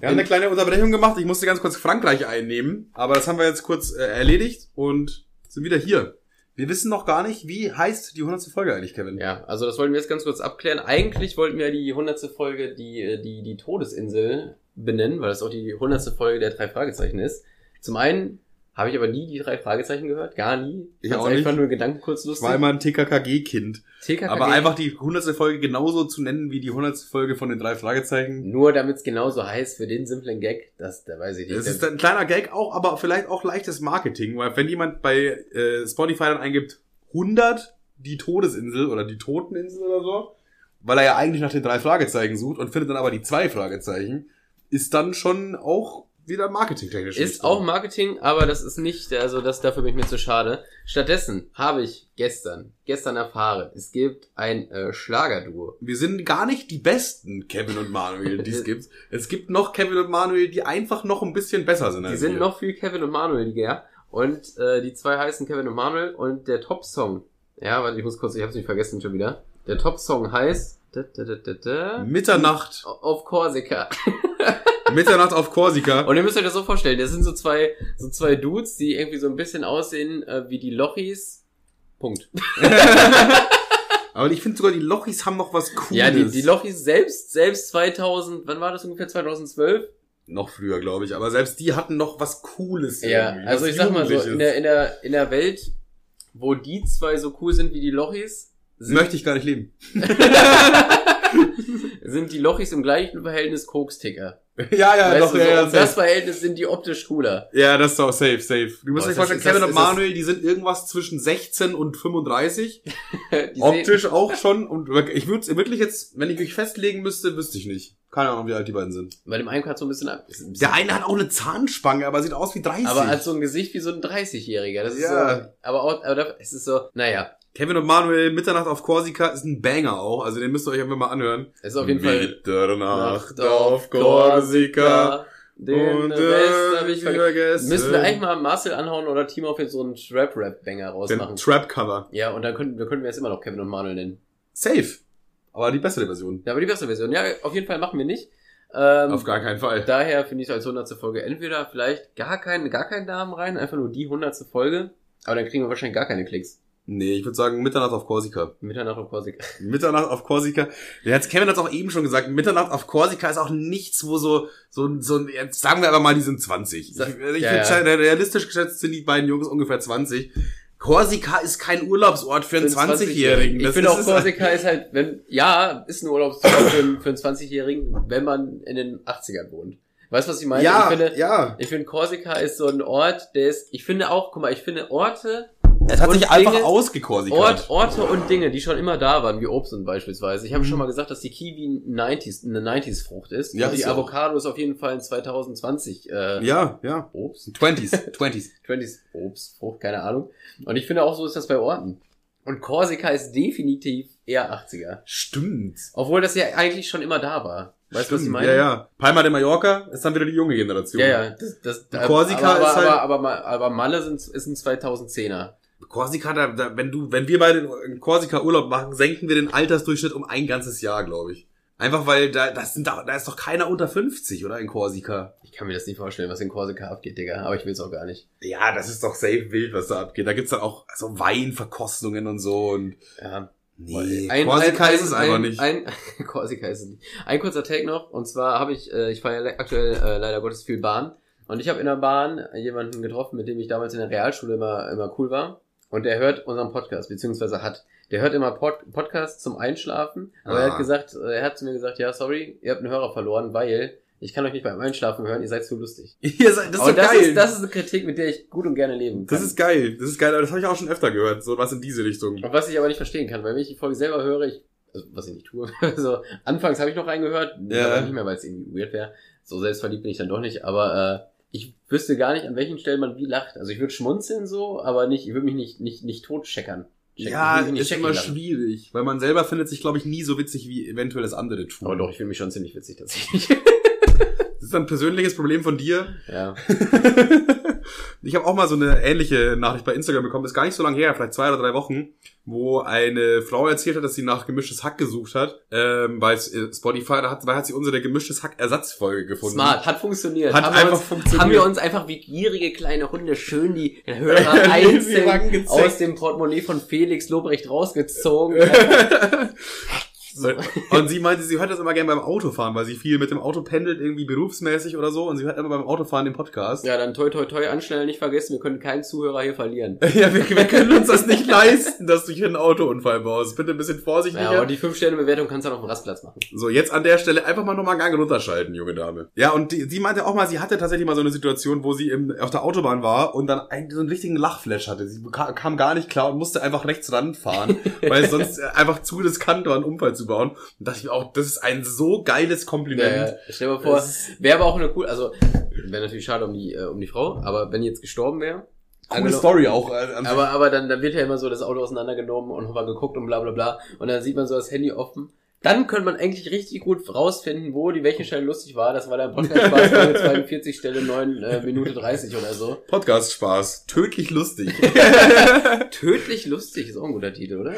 Wir haben eine kleine Unterbrechung gemacht. Ich musste ganz kurz Frankreich einnehmen. Aber das haben wir jetzt kurz äh, erledigt und sind wieder hier. Wir wissen noch gar nicht, wie heißt die 100. Folge eigentlich, Kevin? Ja, also das wollten wir jetzt ganz kurz abklären. Eigentlich wollten wir die hundertste Folge die, äh, die, die Todesinsel benennen, weil das auch die hundertste Folge der drei Fragezeichen ist. Zum einen habe ich aber nie die drei Fragezeichen gehört, gar nie. Ich Fand's auch nicht. einfach nur Gedanken kurz Ich lustig. war immer ein TKKG-Kind. TKKG, Aber einfach die 100. Folge genauso zu nennen wie die 100. Folge von den drei Fragezeichen. nur damit es genauso heißt für den simplen Gag, das, da weiß ich nicht. Das ist ein kleiner Gag auch, aber vielleicht auch leichtes Marketing, weil wenn jemand bei äh, Spotify dann eingibt 100 die Todesinsel oder die Toteninsel oder so, weil er ja eigentlich nach den drei Fragezeichen sucht und findet dann aber die zwei Fragezeichen, ist dann schon auch wieder marketingtechnisch. Ist auch. Marketing, aber das ist nicht, also das dafür bin ich mir zu schade. Stattdessen habe ich gestern, gestern erfahren, es gibt ein äh, Schlagerduo. Wir sind gar nicht die besten Kevin und Manuel, die es gibt. Es gibt noch Kevin und Manuel, die einfach noch ein bisschen besser sind. Die als sind wir. noch viel Kevin und Manueliger. Und äh, die zwei heißen Kevin und Manuel und der Top-Song, ja, warte, ich muss kurz, ich hab's nicht vergessen schon wieder. Der Top-Song heißt da, da, da, da, da, Mitternacht, auf Korsika. Mitternacht auf Korsika. Und ihr müsst euch das so vorstellen, das sind so zwei, so zwei Dudes, die irgendwie so ein bisschen aussehen äh, wie die Lochis. Punkt. Aber ich finde sogar, die Lochis haben noch was Cooles. Ja, die, die Lochis selbst, selbst 2000, wann war das ungefähr, 2012? Noch früher, glaube ich. Aber selbst die hatten noch was Cooles. Ja, also ich sag mal so, in der, in der, in der Welt, wo die zwei so cool sind wie die Lochis, Möchte ich gar nicht leben. sind die Lochis im gleichen Verhältnis Koksticker. ja, ja, weißt doch, du, ja, so, ja, das. Verhältnis sind die optisch cooler. ja, das ist doch safe, safe. Du musst Oh, dir ist vorstellen, das- Kevin das- und ist das- Manuel, die sind irgendwas zwischen 16 und 35. Die sehen- Optisch auch schon. Und ich würde wirklich jetzt, wenn ich mich festlegen müsste, wüsste ich nicht. Keine Ahnung, wie alt die beiden sind. Bei dem einen hat so ein bisschen ein bisschen- Der eine hat auch eine Zahnspange, aber sieht aus wie 30. aber hat so ein Gesicht wie so ein 30-Jähriger. Das ist Ja. so, aber auch, aber da- es ist so, naja, Kevin und Manuel, Mitternacht auf Korsika, ist ein Banger auch. Also den müsst ihr euch einfach mal anhören. es ist auf jeden Fall Mitternacht auf Korsika. Den Und Rest hab äh, ich ver vergessen. Müssen wir eigentlich mal Marcel anhauen oder Team auf jetzt so einen Trap-Rap-Banger rausmachen. Den Trap-Cover. Ja, und dann könnten wir könnten wir jetzt immer noch Kevin und Manuel nennen. Safe. Aber die bessere Version. Ja, aber die beste Version. Ja, auf jeden Fall machen wir nicht. Ähm, Auf gar keinen Fall. daher finde ich es als hundertste Folge entweder vielleicht gar keinen, gar keinen Namen rein, einfach nur die hundertste Folge. Aber dann kriegen wir wahrscheinlich gar keine Klicks. Nee, ich würde sagen Mitternacht auf Korsika. Mitternacht auf Korsika. Mitternacht auf Korsika. Der hat Kevin hat auch eben schon gesagt, Mitternacht auf Korsika ist auch nichts, wo so, so, so, jetzt sagen wir aber mal, die sind 20. Ich, Sa- ich ja, finde, ja. realistisch geschätzt sind die beiden Jungs ungefähr 20. Korsika ist kein Urlaubsort für einen Für einen 20-Jährigen. Ich finde auch es- Korsika ist halt, wenn, ja, ist ein Urlaubsort für, einen- für einen 20-Jährigen, wenn man in den 80ern wohnt. Weißt du, was ich meine? Ja, ich finde, ja. ich finde Korsika ist so ein Ort, der ist, ich finde auch, guck mal, ich finde Orte, Es hat Und sich einfach Dinge- ausgekorsikat. Ort, Orte und Dinge, die schon immer da waren, wie Obst beispielsweise. Ich habe Mhm. schon mal gesagt, dass die Kiwi ein 90s, eine 90s-Frucht ist. Ja, und ist die sie auch. Avocado ist auf jeden Fall ein 2020 äh, Ja, ja. Obst. 20s, 20s. 20s Obstfrucht, keine Ahnung. Und ich finde auch, so ist das bei Orten. Und Korsika ist definitiv eher 80er. Stimmt. Obwohl das ja eigentlich schon immer da war. Weißt du, was ich meine? Ja, ja. Palma de Mallorca ist dann wieder die junge Generation. Ja, ja. Das, das, Und Korsika aber, ist halt- aber, aber, aber, aber Malle sind, ist ein 2010er. Korsika, da, da, wenn du, wenn wir beide in Korsika Urlaub machen, senken wir den Altersdurchschnitt um ein ganzes Jahr, glaube ich. Einfach weil da, das sind da, da ist doch keiner unter 50, oder in Korsika? Ich kann mir das nicht vorstellen, was in Korsika abgeht, Digga. Aber ich will es auch gar nicht. Ja, das ist doch safe wild, was da abgeht. Da gibt's dann auch so Weinverkostungen und so und Ja. nee, Ein- Korsika ein- ist es ein- einfach ein, nicht. Ein, Korsika ist es nicht. Ein kurzer Take noch. Und zwar habe ich, äh, ich fahre ja aktuell äh, leider Gottes viel Bahn. Und ich habe in der Bahn jemanden getroffen, mit dem ich damals in der Realschule immer, immer cool war. Und der hört unseren Podcast, beziehungsweise hat. Der hört immer Pod Podcasts zum Einschlafen. Aber er Ah. hat gesagt, äh, er hat zu mir gesagt, ja, sorry, ihr habt einen Hörer verloren, weil ich kann euch nicht beim Einschlafen hören, ihr seid zu lustig. Ihr seid, das ist doch das geil. ist, das ist eine Kritik, mit der ich gut und gerne leben kann. das ist geil. Das ist geil, aber das habe ich auch schon öfter gehört. So was in diese Richtung. Und was ich aber nicht verstehen kann, weil wenn ich die Folge selber höre, ich, also was ich nicht tue, also anfangs habe ich noch reingehört, Ja. aber nicht mehr, weil es irgendwie weird wäre. So selbstverliebt bin ich dann doch nicht, aber äh, ich wüsste gar nicht, an welchen Stellen man wie lacht. Also ich würde schmunzeln so, aber nicht, ich würde mich nicht, nicht, nicht totscheckern. checken. Ja, ist immer lassen. schwierig, weil man selber findet sich, glaube ich, nie so witzig, wie eventuell das andere tun. Aber doch, ich finde mich schon ziemlich witzig tatsächlich. Das ist ein persönliches Problem von dir. ja. Ich habe auch mal so eine ähnliche Nachricht bei Instagram bekommen, ist gar nicht so lange her, vielleicht zwei oder drei Wochen, wo eine Frau erzählt hat, dass sie nach gemischtes Hack gesucht hat, ähm, bei Spotify, da hat, da hat sie unsere gemischtes Hack Ersatzfolge gefunden. Smart, hat funktioniert. Hat haben wir einfach uns, funktioniert. Haben wir uns einfach wie gierige kleine Hunde schön die Hörer einzeln aus dem Portemonnaie von Felix Lobrecht rausgezogen. Und sie meinte, sie hört das immer gerne beim Autofahren, weil sie viel mit dem Auto pendelt, irgendwie berufsmäßig oder so, und sie hört immer beim Autofahren den Podcast. ja, dann toi toi toi anschnell nicht vergessen, wir können keinen Zuhörer hier verlieren. Ja, wir, wir können uns das nicht leisten, dass du hier einen Autounfall baust. Bitte ein bisschen vorsichtiger. Ja, und die 5-Sterne-Bewertung kannst du dann auf dem Rastplatz machen. So, jetzt an der Stelle einfach mal nochmal einen Gang runterschalten, junge Dame. Ja, und die, sie meinte auch mal, sie hatte tatsächlich mal so eine Situation, wo sie im, auf der Autobahn war und dann einen, so einen richtigen Lachflash hatte. Sie kam, gar nicht klar und musste einfach rechts ranfahren, weil sonst äh, einfach zu riskant war, einen Unfall zu bauen. Und dachte ich mir auch, das ist ein so geiles Kompliment. Ja. Stell dir mal vor, wäre aber auch eine cool, also wäre natürlich schade um die, äh, um die Frau, aber wenn jetzt gestorben wäre. Coole angenommen- Story auch. Äh, Aber, aber dann, dann wird ja immer so das Auto auseinandergenommen und nochmal geguckt und bla bla bla. Und dann sieht man so das Handy offen. Dann könnte man eigentlich richtig gut rausfinden, wo die welche Stelle lustig war. Das war der Podcast Spaß Folge 42 Stelle 9 äh, Minute 30 oder so. Podcast-Spaß. Tödlich lustig. Tödlich lustig ist auch ein guter Titel, oder?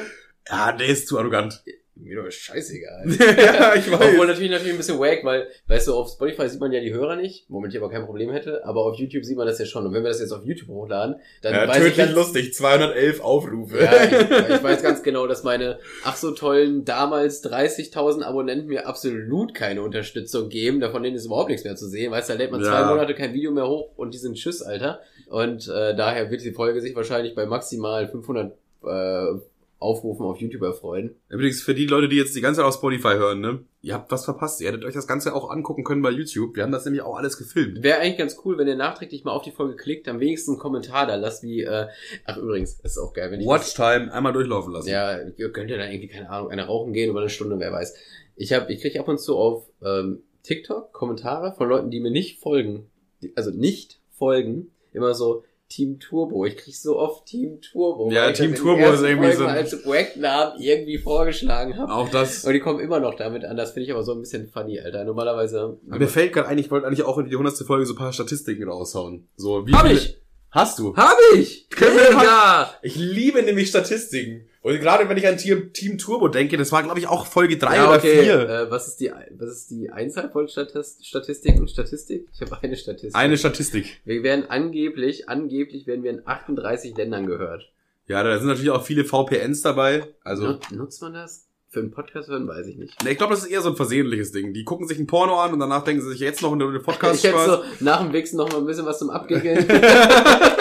ja, der ist zu arrogant. Mir doch scheißegal. ja, ich Obwohl natürlich natürlich ein bisschen wack, weil, weißt du, auf Spotify sieht man ja die Hörer nicht, womit ich aber kein Problem hätte, aber auf YouTube sieht man das ja schon. Und wenn wir das jetzt auf YouTube hochladen, dann Ja, weiß ich tödlich ganz, lustig. 211 Aufrufe. Ja, ich, ich weiß ganz genau, dass meine ach so tollen damals 30.000 Abonnenten mir absolut keine Unterstützung geben. Davon denen ist überhaupt nichts mehr zu sehen. Weißt du, da lädt man Ja. zwei Monate kein Video mehr hoch und die sind Tschüss, Alter. Und äh, daher wird die Folge sich wahrscheinlich bei maximal 500 äh, Aufrufen auf YouTube erfreuen. Übrigens, für die Leute, die jetzt die ganze Zeit auf Spotify hören, ne? Ihr habt was verpasst. Ihr hättet euch das Ganze auch angucken können bei YouTube. Wir haben das nämlich auch alles gefilmt. Wäre eigentlich ganz cool, wenn ihr nachträglich mal auf die Folge klickt, am wenigsten einen Kommentar da lasst, wie, äh, ach übrigens, ist auch geil, wenn ich Watchtime einmal durchlaufen lassen. Ja, ihr könnt ja dann irgendwie, keine Ahnung, eine rauchen gehen über eine Stunde, wer weiß. Ich hab, ich krieg ab und zu auf ähm, TikTok Kommentare von Leuten, die mir nicht folgen, die, also nicht folgen, immer so Team Turbo. Ich krieg so oft Team Turbo. Ja, Team Turbo ist irgendwie Folgen so ein- als Projektnamen irgendwie vorgeschlagen habe. Auch das. Und die kommen immer noch damit an. Das finde ich aber so ein bisschen funny, Alter. Normalerweise. Aber mir fällt gerade ein, ich wollte eigentlich auch in die 100. Folge so ein paar Statistiken raushauen. So, wie Hab viele- ich! Hast du? Hab ich! Können wir- Ja! Ich liebe nämlich Statistiken. Und gerade wenn ich an Team, Turbo denke, das war glaube ich auch Folge 3 ja, oder okay. 4. Äh, was ist die, was ist die Einzahl von Statist Statistik und Statistik? Ich habe eine Statistik. Eine Statistik. Wir werden angeblich, angeblich werden wir in 38 Ländern gehört. Ja, da sind natürlich auch viele VPNs dabei. Also, Nut- Nutzt man das? Für einen Podcast hören, weiß ich nicht. ne, ich glaube, das ist eher so ein versehentliches Ding. Die gucken sich ein Porno an und danach denken sie sich jetzt noch in den Podcast ich hätte so nach dem Wichsen noch mal ein bisschen was zum Abgiggeln.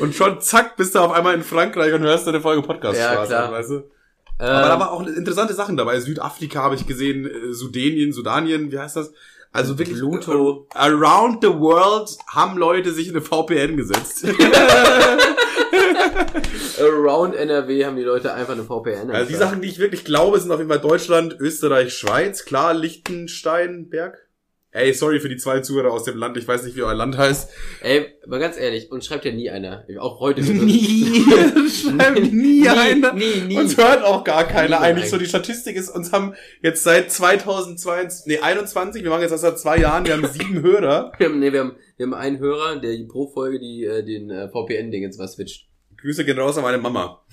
Und schon zack, bist du auf einmal in Frankreich und hörst eine Folge Podcast Ja, Spaß klar. weißt du? Ähm, Aber da war auch interessante Sachen dabei. Südafrika habe ich gesehen, äh, Sudanien, Sudanien, wie heißt das? Also wirklich Pluto. äh, around the world haben Leute sich in eine VPN gesetzt. Around NRW haben die Leute einfach eine VPN. also die Sachen, die ich wirklich glaube, sind auf jeden Fall Deutschland, Österreich, Schweiz, klar, Liechtenstein, Berg. Ey, sorry für die zwei Zuhörer aus dem Land. Ich weiß nicht, wie euer Land heißt. Ey, mal ganz ehrlich, uns schreibt ja nie einer. Auch heute. Nie, schreibt nie einer. Nie, nie. Uns hört auch gar keiner eigentlich. So die Statistik ist, uns haben jetzt seit 2022, nee, 21, wir machen jetzt das seit zwei Jahren, wir haben sieben Hörer. Wir haben, nee, wir haben, wir haben einen Hörer, der pro Folge die, äh, den äh, VPN-Ding jetzt was switcht. Grüße gehen raus an meine Mama.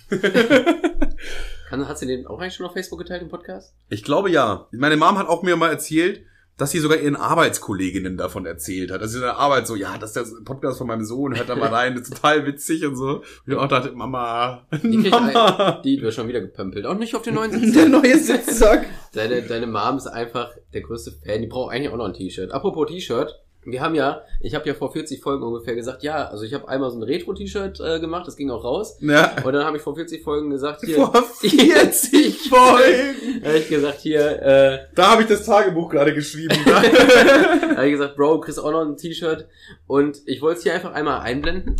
Kann, hat sie den auch eigentlich schon auf Facebook geteilt im Podcast? Ich glaube ja. Meine Mom hat auch mir mal erzählt, dass sie sogar ihren Arbeitskolleginnen davon erzählt hat. Also in der Arbeit so, ja, das ist der Podcast von meinem Sohn, hört da mal rein, das ist total witzig und so. Und ich auch dachte, Mama, Die Mama. Die wird schon wieder gepömpelt. Auch nicht auf den neuen Sitz. Der neue Sitzsack. Deine, deine Mom ist einfach der größte Fan. Die braucht eigentlich auch noch ein T-Shirt. Apropos T-Shirt. Wir haben ja, ich habe ja vor 40 Folgen ungefähr gesagt, ja, also ich habe einmal so ein Retro-T-Shirt äh, gemacht, das ging auch raus. Ja. Und dann habe ich vor 40 Folgen gesagt, hier, Vor 40 Folgen. habe ich gesagt, hier, äh, Da habe ich das Tagebuch gerade geschrieben. Da. habe ich gesagt, Bro, kriegst auch noch ein T-Shirt. Und ich wollte es hier einfach einmal einblenden.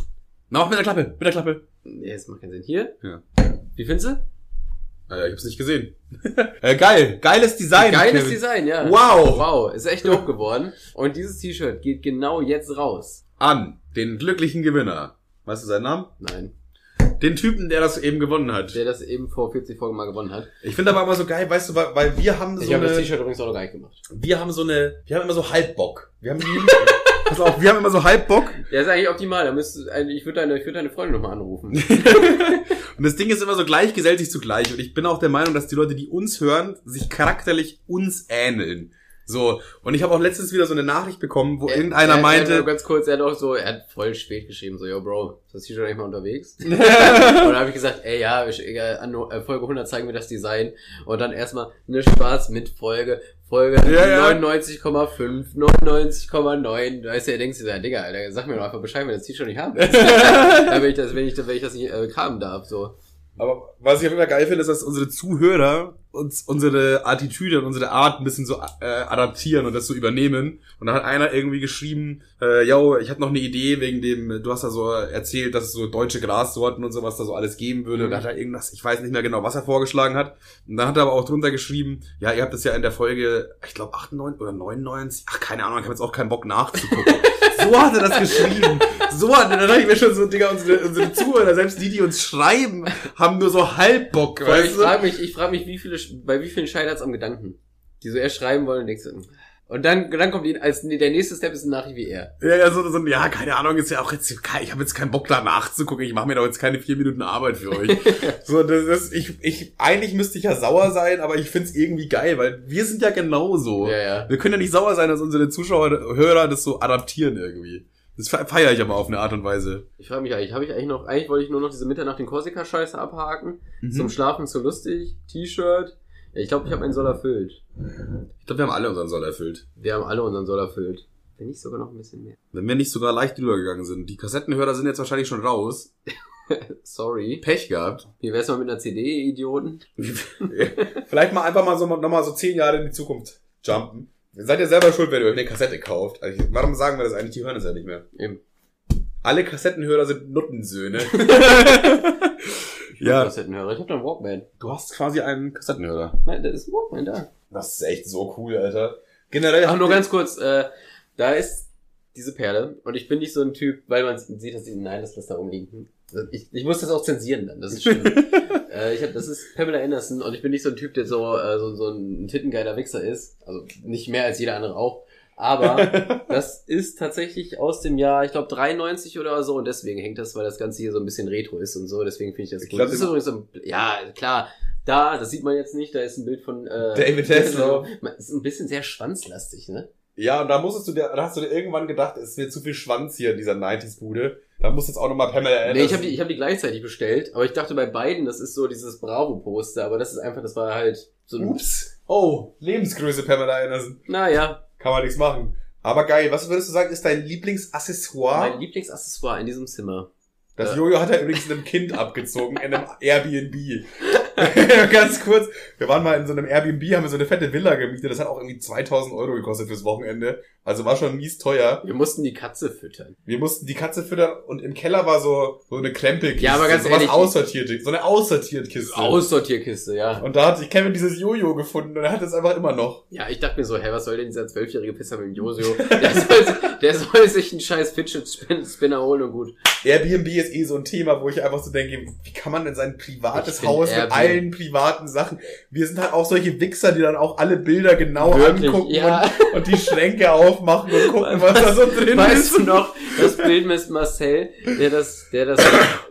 Na, mach mit der Klappe, mit der Klappe. Nee, das macht keinen Sinn. Hier. Ja. Wie findest du? Äh, ich hab's nicht gesehen. äh, geil, geiles Design. Geiles Kevin. Design, ja. Wow. Wow, ist echt dope geworden. Und dieses T-Shirt geht genau jetzt raus. An den glücklichen Gewinner. Weißt du seinen Namen? Nein. Den Typen, der das eben gewonnen hat. Der das eben vor 40 Folgen mal gewonnen hat. Ich finde aber immer so geil, weißt du, weil, weil wir haben so Ich habe das eine, T-Shirt übrigens auch noch gar nicht gemacht. wir haben so eine, wir haben immer so Halbbock. Wir haben, pass auf, wir haben immer so Halbbock. Der ist eigentlich optimal. Da müsste, ich würde deine, ich würde deine Freundin nochmal anrufen. Und das Ding ist immer so gleich gesellt sich zugleich. Und ich bin auch der Meinung, dass die Leute, die uns hören, sich charakterlich uns ähneln. So, und ich habe auch letztens wieder so eine Nachricht bekommen, wo irgendeiner er, meinte, Er, ganz kurz, er hat auch so, er hat voll spät geschrieben, so, yo, Bro, ist das T-Shirt eigentlich mal unterwegs? und dann habe ich gesagt, ey, ja, ich, äh, an äh, Folge 100 zeigen wir das Design. Und dann erstmal eine Spaß mit Folge, Folge Ja, ja. 99,5, 99,9. Da ist ja, denkst du, ja, Digga, Alter, sag mir doch einfach Bescheid, wenn du das T-Shirt nicht haben willst. wenn ich das, wenn ich, wenn ich das nicht äh, haben darf, so. Aber was ich auf jeden Fall geil finde, ist, dass unsere Zuhörer uns unsere Attitüde und unsere Art ein bisschen so äh, adaptieren und das so übernehmen. Und da hat einer irgendwie geschrieben, äh, yo, ich hatte noch eine Idee wegen dem, du hast da so erzählt, dass es so deutsche Grassorten und sowas da so alles geben würde. Mhm. Und da hat er irgendwas, ich weiß nicht mehr genau, was er vorgeschlagen hat. Und dann hat er aber auch drunter geschrieben, ja, ihr habt das ja in der Folge, ich glaube 98 oder 99, ach keine Ahnung, ich habe jetzt auch keinen Bock nachzugucken. so hat er das geschrieben. So hat er, da dachte ich mir schon so, Digga, unsere, unsere Zuhörer, selbst die, die uns schreiben, haben nur so Halbbock, Weil ich weißt du? frage mich, ich frage mich, wie viele, bei wie vielen scheitert's am Gedanken? Die so erst schreiben wollen und denkst du, hm. und dann, dann kommt die, als der nächste Step ist eine Nachricht wie er. Ja, ja, so, so, ja, keine Ahnung, ist ja auch jetzt, ich habe jetzt keinen Bock da nachzugucken, ich mache mir doch jetzt keine vier Minuten Arbeit für euch. so, das ist, ich, ich, eigentlich müsste ich ja sauer sein, aber ich find's irgendwie geil, weil wir sind ja genauso. Ja, ja. Wir können ja nicht sauer sein, dass unsere Zuschauer, Hörer das so adaptieren irgendwie. Das fe- feiere ich aber auf eine Art und Weise. Ich frage mich eigentlich, habe ich eigentlich noch, eigentlich wollte ich nur noch diese Mitternacht in Korsika-Scheiße abhaken. Mhm. Zum Schlafen zu lustig, T-Shirt. Ja, ich glaube, ich habe meinen Soll erfüllt. Ich glaube, wir haben alle unseren Soll erfüllt. Wir haben alle unseren Soll erfüllt. Wenn nicht sogar noch ein bisschen mehr. Wenn wir nicht sogar leicht drüber gegangen sind. Die Kassettenhörer sind jetzt wahrscheinlich schon raus. Sorry. Pech gehabt. Wie wär's mal mit einer CD, Idioten? Vielleicht mal einfach mal so nochmal so zehn Jahre in die Zukunft jumpen. Seid ihr selber schuld, wenn ihr euch eine Kassette kauft. Also, warum sagen wir das eigentlich? Die hören es ja nicht mehr. Eben. Alle Kassettenhörer sind Nuttensöhne. ja, Kassettenhörer. Ich habe da einen Walkman. du hast quasi einen Kassettenhörer. Nein, da ist ein Walkman da. Das ist echt so cool, Alter. Generell. Ach, nur ganz kurz, äh, da ist diese Perle und ich bin nicht so ein Typ, weil man sieht, dass die, nein, das lässt da umliegen. Ich, ich muss das auch zensieren dann, das ist schlimm. äh, ich hab, das ist Pamela Anderson und ich bin nicht so ein Typ, der so, äh, so, so ein tittengeiler Wichser ist. Also nicht mehr als jeder andere auch. Aber das ist tatsächlich aus dem Jahr, ich glaube 93 oder so und deswegen hängt das, weil das Ganze hier so ein bisschen retro ist und so, deswegen finde ich das Ich gut. glaub, das ist übrigens so ein, ja, klar, da, das sieht man jetzt nicht, da ist ein Bild von äh, David Hasselhoff. Ist ein bisschen sehr schwanzlastig, ne? Ja, und da musstest du dir, da hast du dir irgendwann gedacht, es ist mir zu viel Schwanz hier in dieser 90s-Bude. Da muss jetzt auch nochmal Pamela Anderson. Nee, ich habe die, ich hab die gleichzeitig bestellt, aber ich dachte bei beiden, das ist so dieses Bravo-Poster, aber das ist einfach, das war halt so ein, Ups. Oh, Lebensgröße Pamela Anderson. naja, Kann man nichts machen. Aber geil, was würdest du sagen, ist dein Lieblingsaccessoire? mein Lieblingsaccessoire in diesem Zimmer. Das. Jojo hat er übrigens einem Kind abgezogen in einem Airbnb. Ganz kurz, wir waren mal in so einem Airbnb, haben wir so eine fette Villa gemietet, das hat auch irgendwie 2000 Euro gekostet fürs Wochenende. Also war schon mies teuer. Wir mussten die Katze füttern. Wir mussten die Katze füttern und im Keller war so, so eine Krempelkiste. Ja, aber ganz so ehrlich- aussortierte, so eine aussortierte Kiste. Aussortierkiste, ja. Und da hat sich Kevin dieses Jojo gefunden und er hat es einfach immer noch. Ja, ich dachte mir so, hä, was soll denn dieser zwölfjährige Pisser mit dem Josio? Der soll, der soll sich einen scheiß Fidget Spin- Spinner holen und gut. Airbnb ist eh so ein Thema, wo ich einfach so denke, wie kann man denn sein privates Haus mit Airbnb- allen privaten Sachen? Wir sind halt auch solche Wichser, die dann auch alle Bilder genau Wirklich, angucken ja. und, und die Schränke aufmachen und gucken, was da so drin Weißt ist. du noch, das Bild mit Marcel, der das, der das,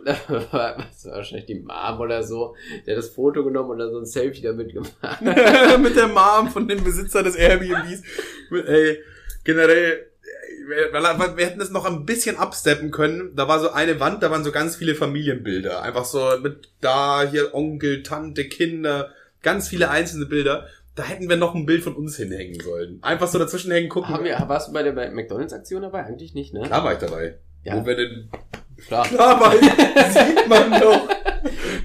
das war wahrscheinlich die Mom oder so, der das Foto genommen und dann so ein Selfie damit gemacht. mit der Mom von dem Besitzer des Airbnbs. Mit, ey, generell, wir, wir hätten es noch ein bisschen absteppen können. Da war so eine Wand, da waren so ganz viele Familienbilder. Einfach so mit da, hier Onkel, Tante, Kinder, ganz viele einzelne Bilder. Da hätten wir noch ein Bild von uns hinhängen sollen. Einfach so dazwischen hängen, gucken. Haben wir, warst du bei der McDonalds-Aktion dabei? Eigentlich nicht, ne? Klar war ich dabei. Ja. Wo wir denn, Klar. klar war ich, sieht man doch.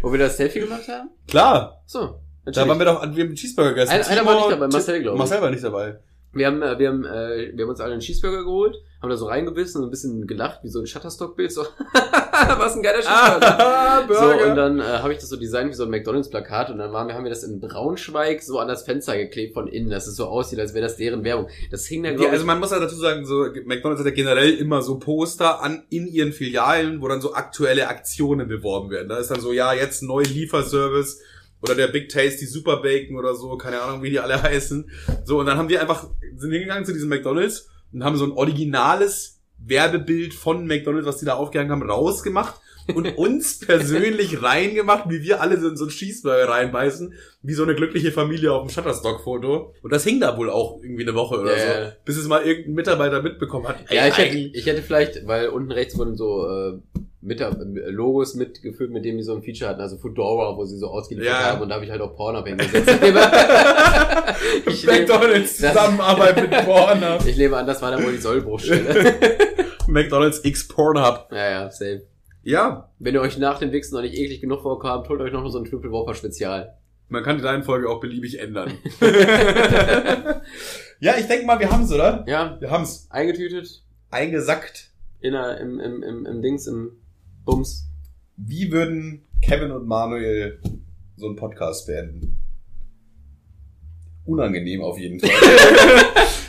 Wo wir das Selfie gemacht haben? Klar. So. Da waren wir doch, wir haben einen Cheeseburger gegessen. Einer- einer war nicht dabei, Marcel, glaub ich. Marcel war nicht dabei. Wir haben, äh, wir haben, äh, wir haben uns alle einen Cheeseburger geholt, haben da so reingebissen und ein bisschen gelacht, wie so ein Shutterstock-Bild, so, was ein geiler Cheeseburger. Ah, So, und dann äh, habe ich das so designt wie so ein McDonalds-Plakat und dann waren wir, haben wir das in Braunschweig so an das Fenster geklebt von innen, dass es so aussieht, als wäre das deren Werbung. Das hing dann, glaube also man muss ja dazu sagen, so McDonalds hat ja generell immer so Poster an in ihren Filialen, wo dann so aktuelle Aktionen beworben werden. Da ist dann so, ja, jetzt neu Lieferservice oder der Big Tasty Super Bacon oder so, keine Ahnung, wie die alle heißen. So, und dann haben wir einfach, sind hingegangen zu diesem McDonalds und haben so ein originales Werbebild von McDonalds, was die da aufgehangen haben, rausgemacht und uns persönlich reingemacht, wie wir alle so in so einen Cheeseburger reinbeißen, wie so eine glückliche Familie auf dem Shutterstock-Foto. Und das hing da wohl auch irgendwie eine Woche oder ja. so, bis es mal irgendein Mitarbeiter mitbekommen hat. ja, ich hätte, ich hätte vielleicht, weil unten rechts wurden so äh, mit, äh, Logos mitgefügt, mit denen die so ein Feature hatten, also Fedora, wo sie so ausgeliefert Ja. haben und da habe ich halt auch Pornhub hingesetzt. ich, McDonalds Zusammenarbeit mit Pornhub. ich nehme an, das war dann wohl die Sollbruchstelle. McDonalds X Pornhub. ja, ja, safe. Ja, Wenn ihr euch nach dem Wichsen noch nicht eklig genug vorkommt, holt euch noch so ein Triple Whopper Spezial. man kann die Reihenfolge auch beliebig ändern. ja, ich denke mal, wir haben's, oder? Ja, Wir haben's. eingetütet, Eingesackt. in der, im, im, im, im Dings, im Bums. Wie würden Kevin und Manuel so einen Podcast beenden? Unangenehm auf jeden Fall.